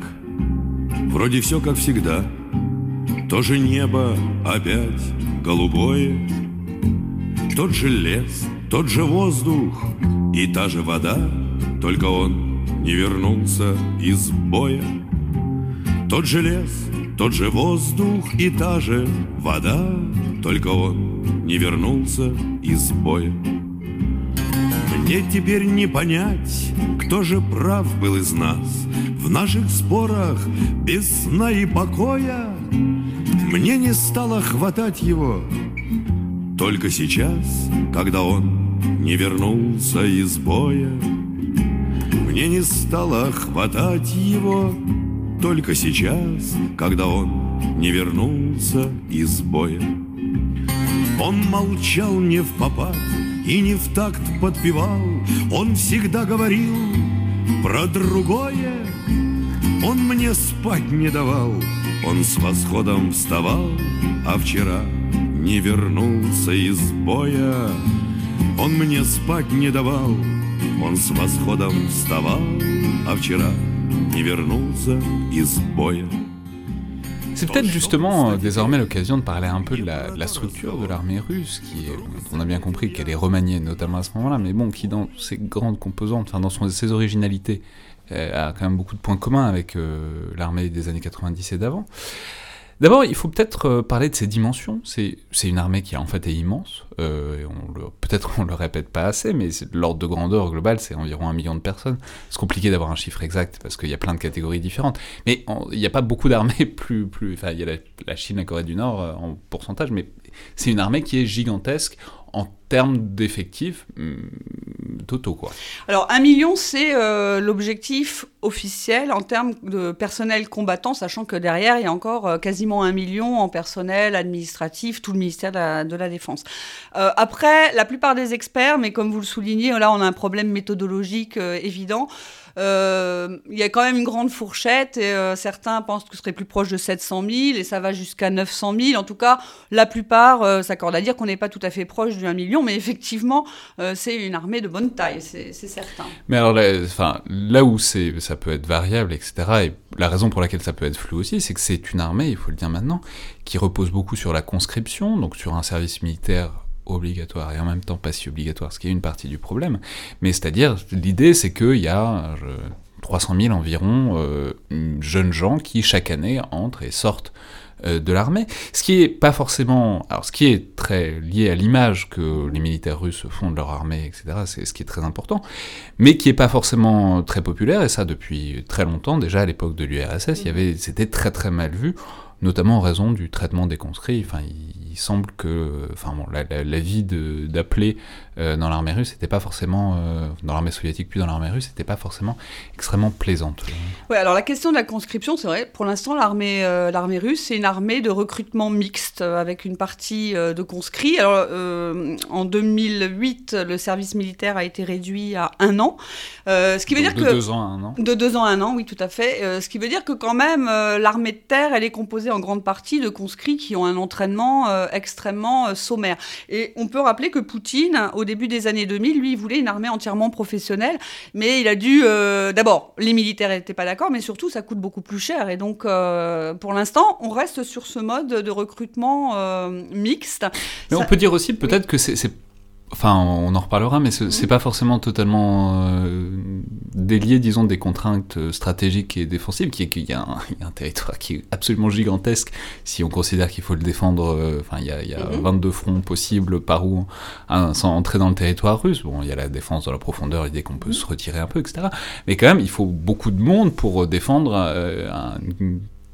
Вроде все как всегда. То же небо опять голубое, тот же лес, тот же воздух и та же вода, только он не вернулся из боя. Тот же лес, тот же воздух и та же вода, Только он не вернулся из боя. Мне теперь не понять, кто же прав был из нас В наших спорах без сна и покоя. Мне не стало хватать его Только сейчас, когда он не вернулся из боя. Мне не стало хватать его только сейчас, когда он не вернулся из боя. Он молчал не в попад и не в такт подпевал, Он всегда говорил про другое. Он мне спать не давал, он с восходом вставал, А вчера не вернулся из боя. Он мне спать не давал, он с восходом вставал, А вчера C'est peut-être justement euh, désormais l'occasion de parler un peu de la, structure de l'armée russe, qui est, on a bien compris qu'elle est remaniée notamment à ce moment-là, mais bon, qui dans ses grandes composantes, enfin dans son, ses originalités, euh, a quand même beaucoup de points communs avec euh, l'armée des années 90 et d'avant. D'abord, il faut peut-être euh, parler de ses dimensions. C'est une armée qui en fait est immense. Euh, peut-être on le répète pas assez, mais l'ordre de grandeur global, c'est environ un million de personnes. C'est compliqué d'avoir un chiffre exact parce qu'il y a plein de catégories différentes. Mais il n'y a pas beaucoup d'armées plus, plus. Enfin, il y a la, Chine, la Corée du Nord euh, en pourcentage, mais c'est une armée qui est gigantesque en termes d'effectifs hmm, totaux. Quoi. Alors un million, c'est euh, l'objectif officiel en termes de personnel combattant, sachant que derrière, il y a encore euh, quasiment un million en personnel administratif, tout le ministère de la, Défense. Euh, après, la plupart des experts, mais comme vous le soulignez, là on a un problème méthodologique évident. Euh, il y a quand même une grande fourchette et euh, certains pensent que ce serait plus proche de 700 000 et ça va jusqu'à 900 000. En tout cas, la plupart euh, s'accordent à dire qu'on n'est pas tout à fait proche du 1 million, mais effectivement, c'est une armée de bonne taille, c'est certain. Mais alors, enfin, là où ça peut être variable, etc., et la raison pour laquelle ça peut être flou aussi, c'est que c'est une armée, il faut le dire maintenant, qui repose beaucoup sur la conscription, donc sur un service militaire obligatoire et en même temps pas si obligatoire, ce qui est une partie du problème. Mais c'est-à-dire, l'idée c'est qu'il y a 300 000 environ euh, jeunes gens qui chaque année entrent et sortent euh, de l'armée, ce qui est pas forcément, alors ce qui est très lié à l'image que les militaires russes font de leur armée, etc. C'est ce qui est très important, mais qui est pas forcément très populaire et ça depuis très longtemps. Déjà à l'époque de l'URSS, il y avait, c'était très très mal vu, notamment en raison du traitement des conscrits. Enfin, il semble que, enfin bon, la, la, vie d'appeler euh, dans l'armée russe n'était pas forcément, euh, dans l'armée soviétique puis dans l'armée russe, n'était pas forcément extrêmement plaisante. Oui, alors la question de la conscription, c'est vrai, pour l'instant l'armée euh, l'armée russe, c'est une armée de recrutement mixte avec une partie de conscrits. Alors en 2008, le service militaire a été réduit à un an, ce qui veut dire de que deux ans à un an. De deux ans à un an, oui, tout à fait. ce qui veut dire que quand même l'armée de terre, elle est composée en grande partie de conscrits qui ont un entraînement extrêmement euh, sommaire. Et on peut rappeler que Poutine, au début des années 2000, lui, il voulait une armée entièrement professionnelle, mais il a dû, euh, d'abord, les militaires n'étaient pas d'accord, mais surtout, ça coûte beaucoup plus cher. Et donc, euh, pour l'instant, on reste sur ce mode de recrutement mixte. Mais on peut dire aussi peut-être que c'est Enfin, on en reparlera, mais c'est n'est pas forcément totalement euh, délié, disons, des contraintes stratégiques et défensives, qui est qu'il y, a un territoire qui est absolument gigantesque, si on considère qu'il faut le défendre, euh, enfin, il y a, y a 22 mhm. fronts possibles par où, hein, sans entrer dans le territoire russe. Bon, il y a la défense dans la profondeur, l'idée qu'on peut mhm. se retirer un peu, etc. Mais quand même, il faut beaucoup de monde pour défendre euh, un,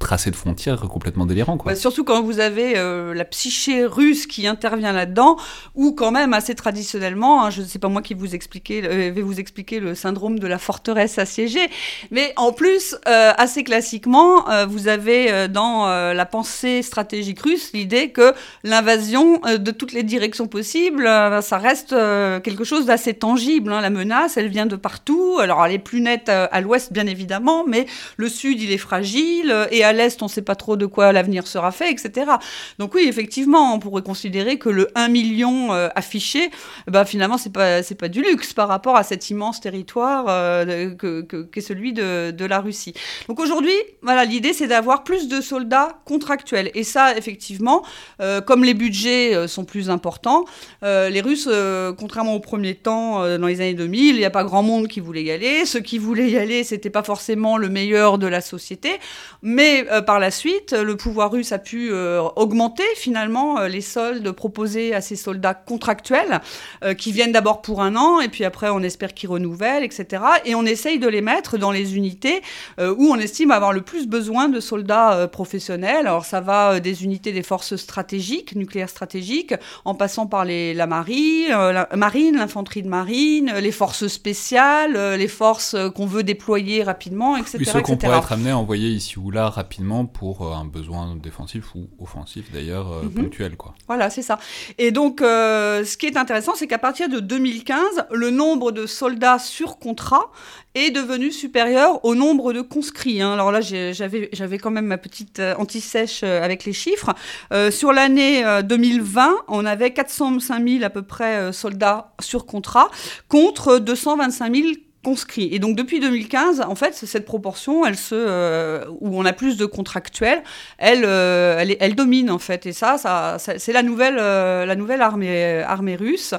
tracé de frontières complètement délirant. Quoi. Bah, surtout quand vous avez euh, la psyché russe qui intervient là-dedans, ou quand même assez traditionnellement, hein, je ne sais pas moi qui vous expliquer, euh, vais vous expliquer le syndrome de la forteresse assiégée, mais en plus, euh, assez classiquement, vous avez dans la pensée stratégique russe l'idée que l'invasion de toutes les directions possibles, ça reste quelque chose d'assez tangible. Hein. La menace, elle vient de partout. Alors elle est plus nette à l'ouest, bien évidemment, mais le sud, il est fragile, l'Est, on ne sait pas trop de quoi l'avenir sera fait, etc. Donc oui, effectivement, on pourrait considérer que le 1 million euh, affiché, bah, finalement, c'est pas, pas du luxe par rapport à cet immense territoire euh, qu'est celui de, la Russie. Donc aujourd'hui, voilà, l'idée, c'est d'avoir plus de soldats contractuels. Et ça, effectivement, euh, comme les budgets sont plus importants, les Russes, contrairement au premier temps, dans les années 2000, il n'y a pas grand monde qui voulait y aller. Ceux qui voulaient y aller, c'était pas forcément le meilleur de la société. Mais euh, par la suite, le pouvoir russe a pu euh, augmenter finalement euh, les soldes proposés à ces soldats contractuels qui viennent d'abord pour un an et puis après on espère qu'ils renouvellent, etc. Et on essaye de les mettre dans les unités où on estime avoir le plus besoin de soldats professionnels. Alors ça va des unités des forces stratégiques, nucléaires stratégiques, en passant par les, la marine, la marine, l'infanterie de marine, les forces spéciales, les forces qu'on veut déployer rapidement, etc. Puis ceux qu'on pourrait être amené à envoyer ici ou là rapidement pour euh, un besoin défensif ou offensif d'ailleurs mhm. ponctuel. Quoi. Voilà, c'est ça. Et donc, euh, ce qui est intéressant, c'est qu'à partir de 2015, le nombre de soldats sur contrat est devenu supérieur au nombre de conscrits. Hein. Alors là, j'avais quand même ma petite anti-sèche avec les chiffres. sur l'année 2020, on avait 405 000 à peu près soldats sur contrat contre 225 000 conscrits. Et donc depuis 2015, en fait, cette proportion, elle se, euh, où on a plus de contractuels, elle, euh, elle, domine en fait. Et ça, ça, c'est la nouvelle, euh, la nouvelle armée, armée russe.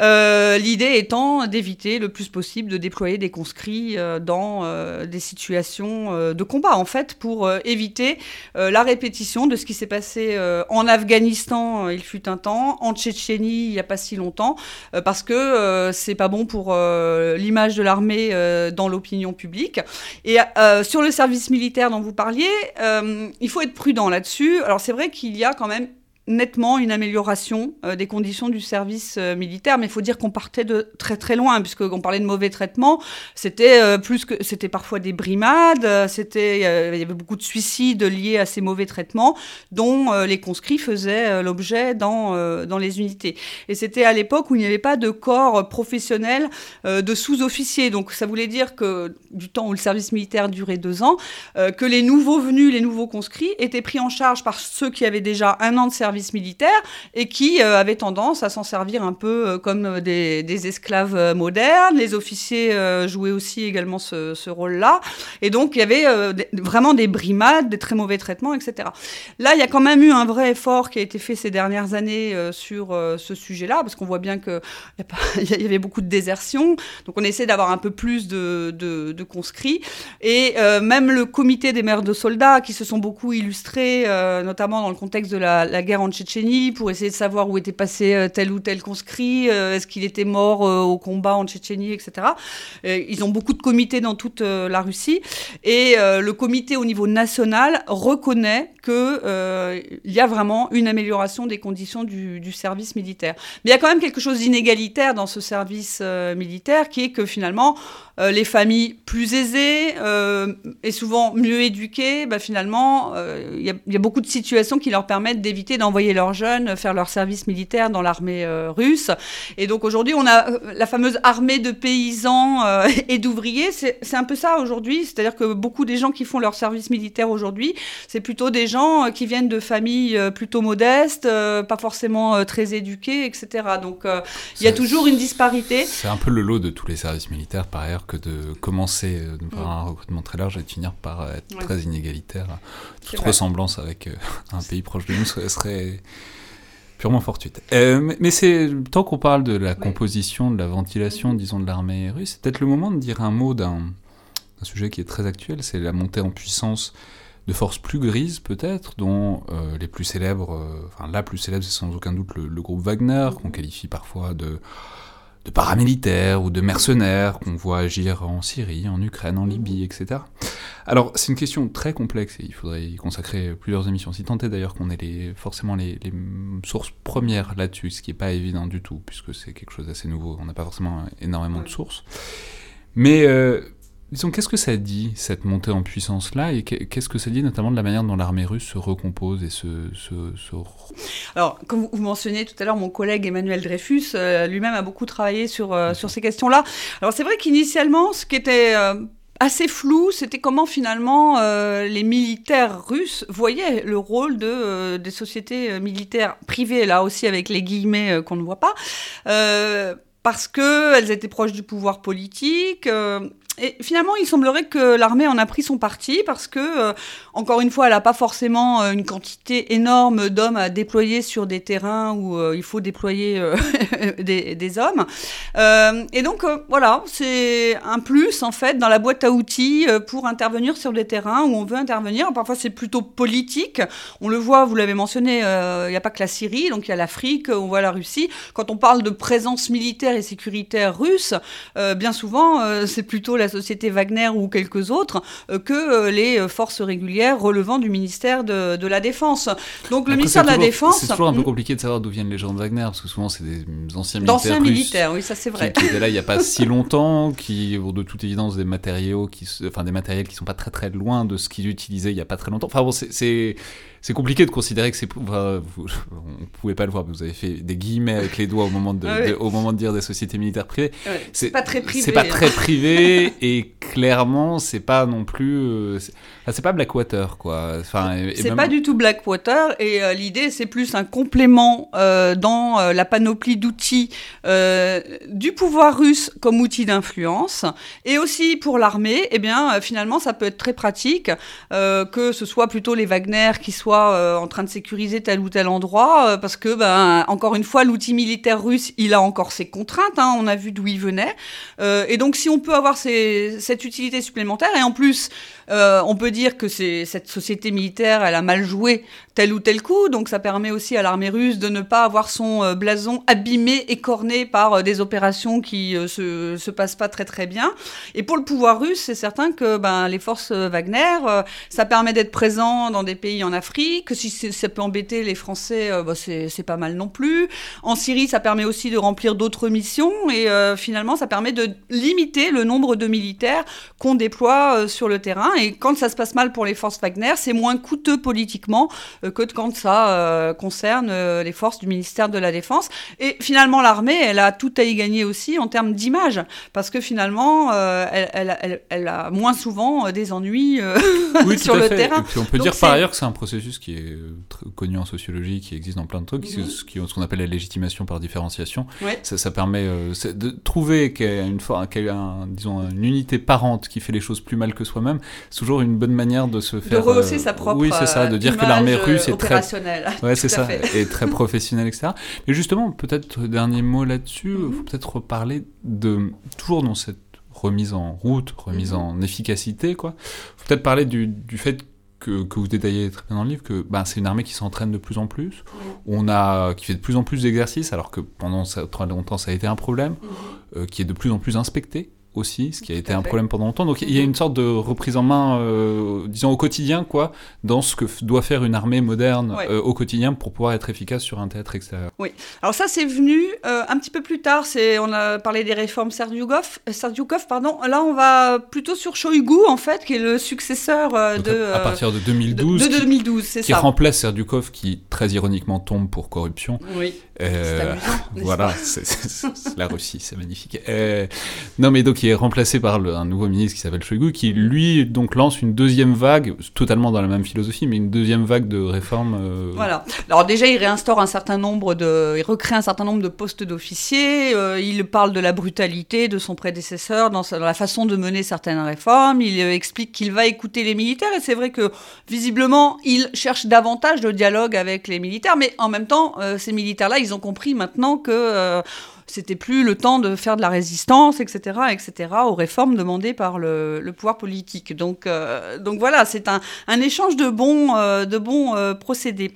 L'idée étant d'éviter le plus possible de déployer des conscrits dans des situations de combat, en fait, pour éviter la répétition de ce qui s'est passé en Afghanistan, il fut un temps, en Tchétchénie, il n'y a pas si longtemps, parce que c'est pas bon pour l'image de l'armée dans l'opinion publique. Et sur le service militaire dont vous parliez, il faut être prudent là-dessus. Alors c'est vrai qu'il y a quand même nettement une amélioration euh, des conditions du service euh, militaire, mais il faut dire qu'on partait de très très loin, puisqu'on parlait de mauvais traitements. C'était euh, plus que c'était parfois des brimades, c'était il y avait beaucoup de suicides liés à ces mauvais traitements, dont les conscrits faisaient l'objet dans dans les unités. Et c'était à l'époque où il n'y avait pas de corps professionnel de sous-officiers, donc ça voulait dire que du temps où le service militaire durait deux ans, que les nouveaux venus, les nouveaux conscrits étaient pris en charge par ceux qui avaient déjà un an de service militaire et qui euh, avaient tendance à s'en servir un peu euh, comme euh, des, esclaves modernes. Les officiers jouaient aussi également ce, rôle-là. Et donc, il y avait vraiment des brimades, des très mauvais traitements, etc. Là, il y a quand même eu un vrai effort qui a été fait ces dernières années sur ce sujet-là, parce qu'on voit bien qu'il y, avait beaucoup de désertion. Donc, on essaie d'avoir un peu plus de, conscrits. Et même le comité des mères de soldats, qui se sont beaucoup illustrés, notamment dans le contexte de la, la guerre en Tchétchénie pour essayer de savoir où était passé euh, tel ou tel conscrit, euh, est-ce qu'il était mort euh, au combat en Tchétchénie, etc. ils ont beaucoup de comités dans toute la Russie et le comité au niveau national reconnaît qu'il y a vraiment une amélioration des conditions du, service militaire. Mais il y a quand même quelque chose d'inégalitaire dans ce service militaire qui est que finalement les familles plus aisées et souvent mieux éduquées, bah, finalement il y, y, a beaucoup de situations qui leur permettent d'éviter d'envoyer envoyer leurs jeunes faire leur service militaire dans l'armée euh, russe. Et donc aujourd'hui, on a euh, la fameuse armée de paysans euh, et d'ouvriers. C'est un peu ça aujourd'hui. C'est-à-dire que beaucoup des gens qui font leur service militaire aujourd'hui, c'est plutôt des gens qui viennent de familles plutôt modestes, pas forcément très éduquées, etc. Donc il y a toujours une disparité. C'est un peu le lot de tous les services militaires, par ailleurs, que de commencer par mm. un recrutement très large et de finir par être très inégalitaire. Toute ressemblance avec un pays proche de nous serait purement fortuite. Euh, mais c'est tant qu'on parle de la composition, de la ventilation, mhm. disons, de l'armée russe, c'est peut-être le moment de dire un mot d'un sujet qui est très actuel, c'est la montée en puissance de forces plus grises peut-être, dont euh, les plus célèbres, euh, enfin la plus célèbre c'est sans aucun doute le groupe Wagner, qu'on qualifie parfois de de paramilitaires ou de mercenaires qu'on voit agir en Syrie, en Ukraine, en Libye, etc. Alors, c'est une question très complexe et il faudrait y consacrer plusieurs émissions. Si tant est d'ailleurs qu'on ait les, forcément les, sources premières là-dessus, ce qui n'est pas évident du tout, puisque c'est quelque chose d'assez nouveau, on n'a pas forcément énormément de sources. Mais euh, Disons, qu'est-ce que ça dit, cette montée en puissance-là, et qu'est-ce que ça dit notamment de la manière dont l'armée russe se recompose et se... Alors, comme vous mentionnez tout à l'heure, mon collègue Emmanuel Dreyfus, euh, lui-même a beaucoup travaillé sur, euh, sur ces questions-là. Alors, c'est vrai qu'initialement, ce qui était... Euh, assez flou, c'était comment finalement les militaires russes voyaient le rôle de, des sociétés militaires privées, là aussi avec les guillemets qu'on ne voit pas, parce qu'elles étaient proches du pouvoir politique, et finalement, il semblerait que l'armée en a pris son parti parce que, euh, encore une fois, elle n'a pas forcément euh, une quantité énorme d'hommes à déployer sur des terrains où euh, il faut déployer des, des, hommes. et donc, voilà, c'est un plus, en fait, dans la boîte à outils pour intervenir sur des terrains où on veut intervenir. Parfois, c'est plutôt politique. On le voit, vous l'avez mentionné, il n'y a pas que la Syrie, donc il y a l'Afrique, on voit la Russie. Quand on parle de présence militaire et sécuritaire russe, bien souvent, c'est plutôt la la société Wagner ou quelques autres euh, que euh, les euh, forces régulières relevant du ministère de, la Défense. Donc le ministère de la Défense... C'est toujours un peu compliqué de savoir d'où viennent les gens de Wagner, parce que souvent c'est des anciens militaires D'anciens militaires, oui, ça c'est vrai. Qui, étaient là il n'y a pas si longtemps, qui ont de toute évidence des matériaux qui, enfin, des matériels qui sont pas très très loin de ce qu'ils utilisaient il n'y a pas très longtemps. Enfin bon, c'est c'est compliqué de considérer que c'est. Enfin, vous, on pouvait pas le voir, mais vous avez fait des guillemets avec les doigts au moment de, au moment de dire des sociétés militaires privées. c'est pas très privé. C'est pas très privé et clairement, c'est pas non plus. Euh, c'est pas Blackwater, quoi. Enfin, c'est pas du tout Blackwater et euh, l'idée, c'est plus un complément euh, dans la panoplie d'outils du pouvoir russe comme outil d'influence et aussi pour l'armée. Eh bien, finalement, ça peut être très pratique que ce soit plutôt les Wagner qui soient soit en train de sécuriser tel ou tel endroit, parce que, ben, encore une fois, l'outil militaire russe, il a encore ses contraintes. Hein, on a vu d'où il venait. et donc, si on peut avoir cette utilité supplémentaire, et en plus, on peut dire que cette société militaire, elle a mal joué tel ou tel coup, donc ça permet aussi à l'armée russe de ne pas avoir son blason abîmé, écorné par des opérations qui se, se passent pas très très bien. Et pour le pouvoir russe, c'est certain que ben, les forces Wagner, euh, ça permet d'être présent dans des pays en Afrique. Si ça peut embêter les Français, euh, bah, c'est pas mal non plus. En Syrie, ça permet aussi de remplir d'autres missions. Et euh, finalement, ça permet de limiter le nombre de militaires qu'on déploie sur le terrain. Et quand ça se passe mal pour les forces Wagner, c'est moins coûteux politiquement que quand ça concerne les forces du ministère de la Défense. Et finalement, l'armée, elle a tout à y gagner aussi en termes d'image. Parce que finalement, elle, elle, a moins souvent des ennuis euh, sur le terrain. Et puis on peut dire par ailleurs que c'est un processus qui est connu en sociologie, qui existe dans plein de trucs, mhm. ce qu'on appelle la légitimation par différenciation. Ça, permet euh, de trouver qu'il y a, une, qu un, disons, une unité parente qui fait les choses plus mal que soi-même. C'est toujours une bonne manière de se faire. De rehausser sa propre. Oui, c'est ça, de dire que l'armée russe est très. Ouais, c'est ça, est très professionnelle, etc. Mais justement, peut-être dernier mot là-dessus, il mhm. faut peut-être reparler de toujours dans cette remise en route, remise mhm. en efficacité, quoi. Faut peut-être parler du, du fait que, que, vous détaillez très bien dans le livre, que ben, c'est une armée qui s'entraîne de plus en plus, on a, qui fait de plus en plus d'exercices, alors que pendant très longtemps ça a été un problème, mhm. euh, qui est de plus en plus inspecté, aussi, ce qui a été un problème pendant longtemps. Donc il y a une sorte de reprise en main, euh, disons au quotidien, quoi, dans ce que doit faire une armée moderne euh, au quotidien pour pouvoir être efficace sur un théâtre extérieur. Oui. Alors ça, c'est venu euh, un petit peu plus tard. C'est, on a parlé des réformes Serdyukov, Serdyukov, pardon. Là, on va plutôt sur Shoigu, en fait, qui est le successeur de. à partir de 2012. De, 2012, c'est ça. Qui remplace Serdyukov, qui très ironiquement tombe pour corruption. Oui. voilà, c'est, la Russie, c'est magnifique. non, mais donc qui est remplacé par un nouveau ministre qui s'appelle Shoigu, qui lui donc lance une deuxième vague, totalement dans la même philosophie, mais une deuxième vague de réformes. Euh, voilà. Alors déjà, il réinstaure un certain nombre de, il recrée un certain nombre de postes d'officiers. Euh, il parle de la brutalité de son prédécesseur dans, la façon de mener certaines réformes. Il euh, explique qu'il va écouter les militaires et c'est vrai que visiblement, il cherche davantage de dialogue avec les militaires, mais en même temps, ces militaires-là, ils ont compris maintenant que c'était plus le temps de faire de la résistance, etc., etc., aux réformes demandées par le, pouvoir politique. Donc, euh, donc voilà, c'est un, échange de bons, euh, euh, procédés.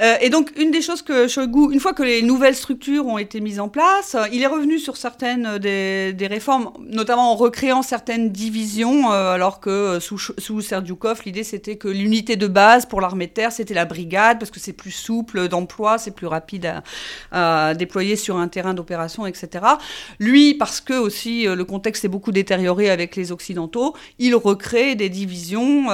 Euh, et donc, une des choses que Shoigu, une fois que les nouvelles structures ont été mises en place, euh, il est revenu sur certaines des, des, réformes, notamment en recréant certaines divisions, euh, alors que sous, sous l'idée c'était que l'unité de base pour l'armée de terre, c'était la brigade, parce que c'est plus souple d'emploi, c'est plus rapide à, à, déployer sur un terrain d'opération, etc. Lui, parce que aussi le contexte est beaucoup détérioré avec les Occidentaux, il recrée des divisions,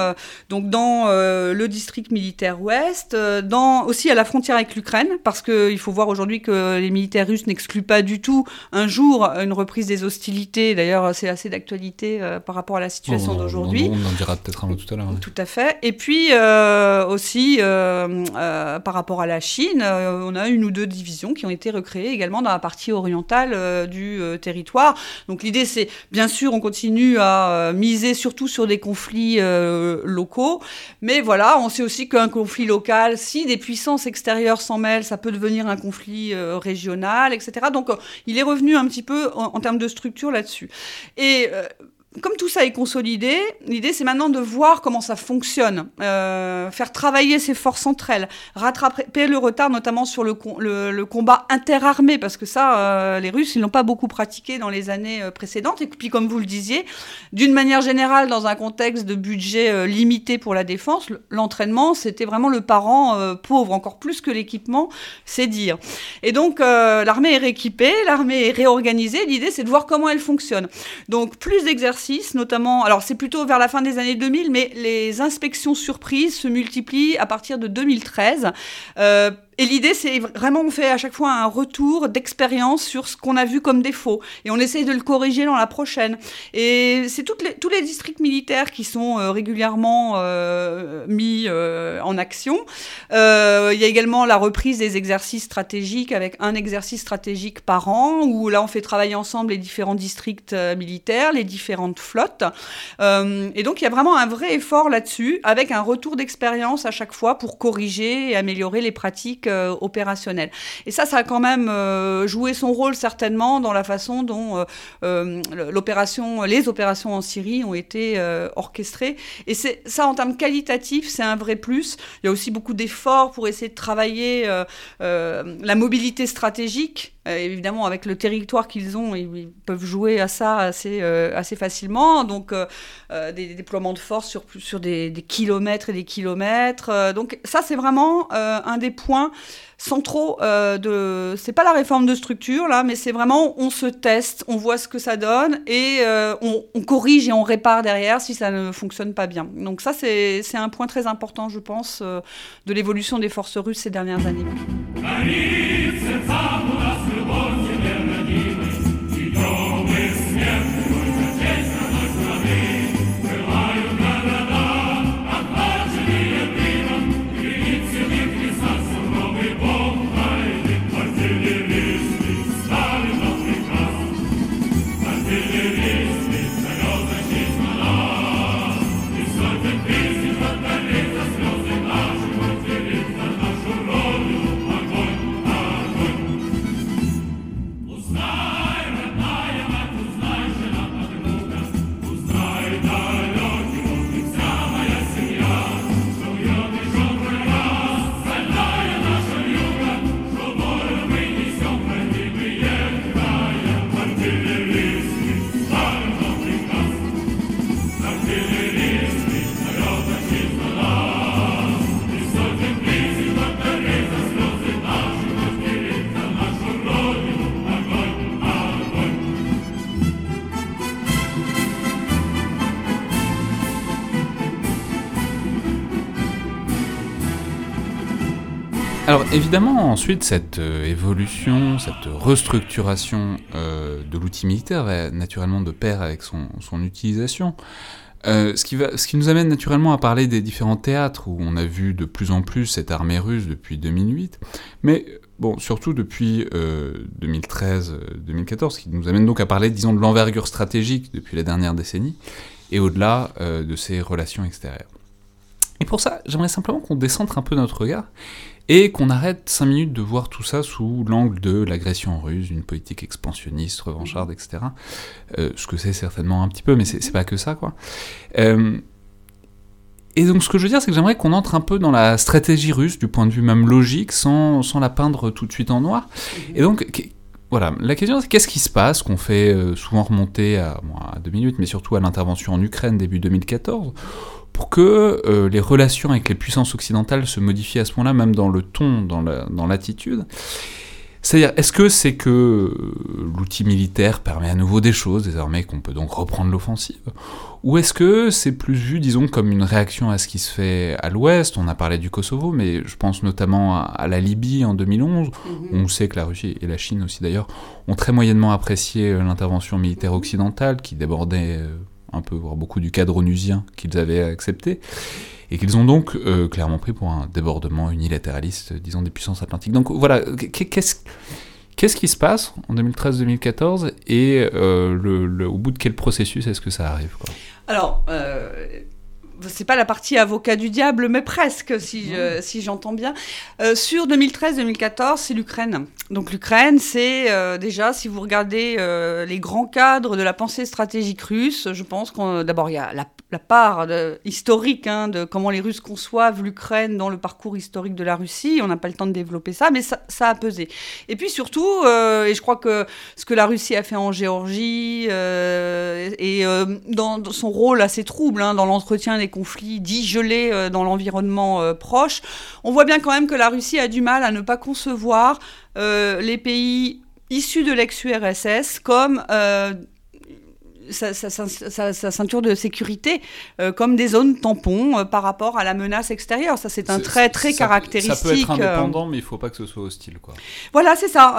donc dans le district militaire ouest, dans aussi à la frontière avec l'Ukraine, parce qu'il faut voir aujourd'hui que les militaires russes n'excluent pas du tout un jour une reprise des hostilités. D'ailleurs, c'est assez d'actualité euh, par rapport à la situation d'aujourd'hui. On, en dira peut-être un mot tout à l'heure. Tout à fait. Et puis euh, aussi, euh, par rapport à la Chine, on a une ou deux divisions qui ont été recréées également dans la partie orientale du territoire. Donc l'idée, c'est bien sûr, on continue à miser surtout sur des conflits locaux, mais voilà, on sait aussi qu'un conflit local, si des puissances extérieure s'en mêle, ça peut devenir un conflit euh, régional, etc. Donc, euh, il est revenu un petit peu en, termes de structure là-dessus. Et euh, comme tout ça est consolidé, l'idée c'est maintenant de voir comment ça fonctionne, euh, faire travailler ces forces entre elles, rattraper le retard notamment sur le, combat interarmé, parce que ça, euh, les Russes, ils l'ont pas beaucoup pratiqué dans les années euh, précédentes. Et puis comme vous le disiez, d'une manière générale, dans un contexte de budget limité pour la défense, l'entraînement, c'était vraiment le parent pauvre, encore plus que l'équipement, c'est dire. Et donc l'armée est rééquipée, l'armée est réorganisée, l'idée c'est de voir comment elle fonctionne. Donc plus d'exercices notamment, alors c'est plutôt vers la fin des années 2000, mais les inspections surprises se multiplient à partir de 2013. Euh, et l'idée, c'est vraiment, on fait à chaque fois un retour d'expérience sur ce qu'on a vu comme défaut. Et on essaye de le corriger dans la prochaine. Et c'est les, tous les districts militaires qui sont euh, régulièrement euh, mis euh, en action. Il y a également la reprise des exercices stratégiques avec un exercice stratégique par an, où là, on fait travailler ensemble les différents districts militaires, les différentes flottes. et donc, il y a vraiment un vrai effort là-dessus, avec un retour d'expérience à chaque fois pour corriger et améliorer les pratiques euh, opérationnel. Et ça, ça a quand même euh, joué son rôle certainement dans la façon dont euh, l'opération, les opérations en Syrie ont été orchestrées. Et c'est ça, en termes qualitatifs, c'est un vrai plus. Il y a aussi beaucoup d'efforts pour essayer de travailler la mobilité stratégique euh, évidemment, avec le territoire qu'ils ont, ils, peuvent jouer à ça assez, euh, facilement. Donc, euh, des, déploiements de force sur, sur des, kilomètres et des kilomètres. donc, ça, c'est vraiment un des points centraux de. C'est pas la réforme de structure, là, mais c'est vraiment on se teste, on voit ce que ça donne et on, on, corrige et on répare derrière si ça ne fonctionne pas bien. Donc, ça, c'est un point très important, je pense, de l'évolution des forces russes ces dernières années. Alors évidemment, ensuite, cette euh, évolution, cette restructuration euh, de l'outil militaire va naturellement de pair avec son, utilisation. Euh, ce, qui va, ce qui nous amène naturellement à parler des différents théâtres où on a vu de plus en plus cette armée russe depuis 2008, mais bon, surtout depuis 2013-2014, ce qui nous amène donc à parler, disons, de l'envergure stratégique depuis la dernière décennie, et au-delà de ses relations extérieures. Et pour ça, j'aimerais simplement qu'on descentre un peu notre regard et qu'on arrête 5 minutes de voir tout ça sous l'angle de l'agression russe, d'une politique expansionniste, revancharde, etc. Euh, ce que c'est certainement un petit peu, mais c'est pas que ça, quoi. Euh, et donc ce que je veux dire, c'est que j'aimerais qu'on entre un peu dans la stratégie russe, du point de vue même logique, sans, sans la peindre tout de suite en noir. Et donc, voilà, la question c'est qu'est-ce qui se passe, qu'on fait euh, souvent remonter à, bon, à deux minutes, mais surtout à l'intervention en Ukraine début 2014, pour que euh, les relations avec les puissances occidentales se modifient à ce moment-là, même dans le ton, dans l'attitude. c'est-à-dire, est-ce que c'est que euh, l'outil militaire permet à nouveau des choses, désormais qu'on peut donc reprendre l'offensive? Ou est-ce que c'est plus vu, disons, comme une réaction à ce qui se fait à l'ouest? On a parlé du Kosovo, mais je pense notamment à, la Libye en 2011, où mhm. on sait que la Russie et la Chine aussi d'ailleurs ont très moyennement apprécié euh, l'intervention militaire occidentale, qui débordait un peu, voire beaucoup du cadre onusien qu'ils avaient accepté, et qu'ils ont donc euh, clairement pris pour un débordement unilatéraliste, disons, des puissances atlantiques. Donc voilà, qu'est-ce Qu'est-ce qui se passe en 2013-2014 et euh, au bout de quel processus est-ce que ça arrive Alors, euh, c'est pas la partie avocat du diable, mais presque, si, si j'entends bien. Euh, sur 2013-2014, c'est l'Ukraine. Donc l'Ukraine, c'est euh, déjà, si vous regardez euh, les grands cadres de la pensée stratégique russe, je pense qu'on d'abord il y a la, part historique hein, de comment les Russes conçoivent l'Ukraine dans le parcours historique de la Russie. On n'a pas le temps de développer ça, mais ça, ça a pesé. Et puis surtout, et je crois que ce que la Russie a fait en Géorgie et dans, son rôle assez trouble hein, dans l'entretien des conflits dits gelés euh, dans l'environnement euh, proche, on voit bien quand même que la Russie a du mal à ne pas concevoir euh, les pays issus de l'ex-URSS comme sa, ceinture de sécurité comme des zones tampons par rapport à la menace extérieure. Ça, c'est un trait très caractéristique. Ça peut être indépendant, mais il ne faut pas que ce soit hostile. Quoi. Voilà, c'est ça.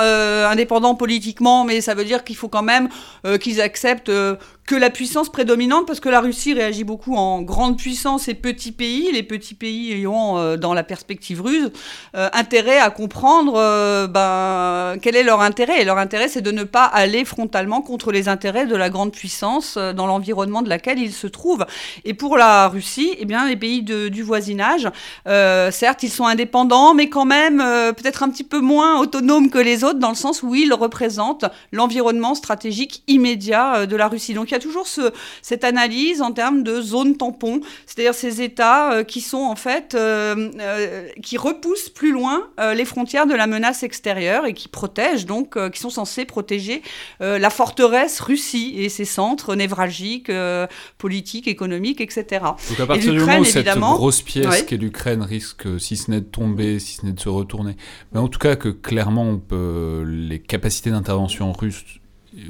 indépendant politiquement, mais ça veut dire qu'il faut quand même qu'ils acceptent que la puissance prédominante, parce que la Russie réagit beaucoup en grande puissance et petits pays, les petits pays ayant, euh, dans la perspective russe, euh, intérêt à comprendre euh, ben, quel est leur intérêt. Et leur intérêt, c'est de ne pas aller frontalement contre les intérêts de la grande puissance dans l'environnement de laquelle ils se trouvent. Et pour la Russie, eh bien, les pays du voisinage, certes, ils sont indépendants, mais quand même peut-être un petit peu moins autonomes que les autres, dans le sens où ils représentent l'environnement stratégique immédiat de la Russie. Donc y a toujours ce, cette analyse en termes de zones tampons, c'est-à-dire ces États euh, qui sont en fait, euh, euh, qui repoussent plus loin les frontières de la menace extérieure et qui protègent donc, qui sont censés protéger la forteresse Russie et ses centres névralgiques, politiques, économiques, etc. Donc à partir du moment où cette grosse pièce qu'est l'Ukraine risque, si ce n'est de tomber, si ce n'est de se retourner, mais en tout cas que clairement on peut, les capacités d'intervention russes euh,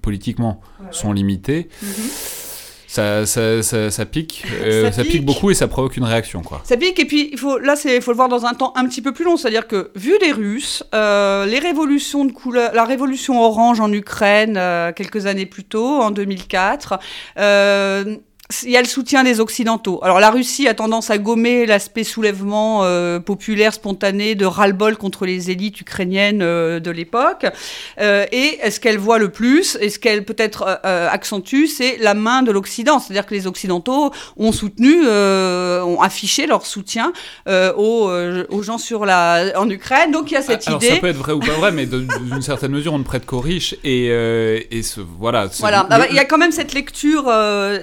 politiquement sont limitées. Mhm. Ça, ça, ça, pique, euh, ça, pique. beaucoup et ça provoque une réaction. Quoi. Ça pique et puis il faut, là il faut le voir dans un temps un petit peu plus long, c'est-à-dire que vu les Russes, euh, les révolutions de couleur, la révolution orange en Ukraine quelques années plus tôt, en 2004, il y a le soutien des Occidentaux. Alors la Russie a tendance à gommer l'aspect soulèvement euh, populaire spontané de ras-le-bol contre les élites ukrainiennes euh, de l'époque. Euh, et ce qu'elle voit le plus, et ce qu'elle peut-être accentue, c'est la main de l'Occident. C'est-à-dire que les Occidentaux ont soutenu, ont affiché leur soutien aux, aux, gens sur la, en Ukraine. Donc il y a cette Alors, idée. Ça peut être vrai ou pas vrai, mais d'une certaine mesure, on ne prête qu'aux riches. Et, et ce, voilà. Voilà. Ah bah, il y a quand même cette lecture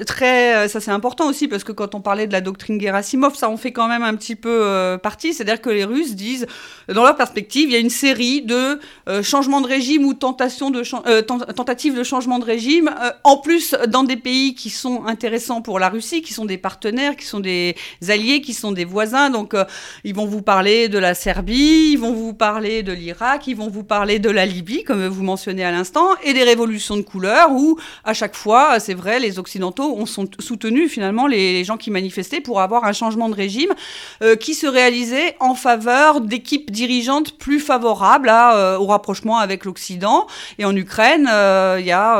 très euh, ça c'est important aussi parce que quand on parlait de la doctrine Gerasimov, ça en fait quand même un petit peu euh, partie. C'est-à-dire que les Russes disent, dans leur perspective, il y a une série de euh, changements de régime ou tentations de tentatives de changement de régime, en plus dans des pays qui sont intéressants pour la Russie, qui sont des partenaires, qui sont des alliés, qui sont des voisins. Donc ils vont vous parler de la Serbie, ils vont vous parler de l'Irak, ils vont vous parler de la Libye, comme vous mentionnez à l'instant, et des révolutions de couleur où à chaque fois, c'est vrai, les Occidentaux ont sont soutenu finalement les gens qui manifestaient pour avoir un changement de régime euh, qui se réalisait en faveur d'équipes dirigeantes plus favorables euh, au rapprochement avec l'Occident. Et en Ukraine, euh, il y a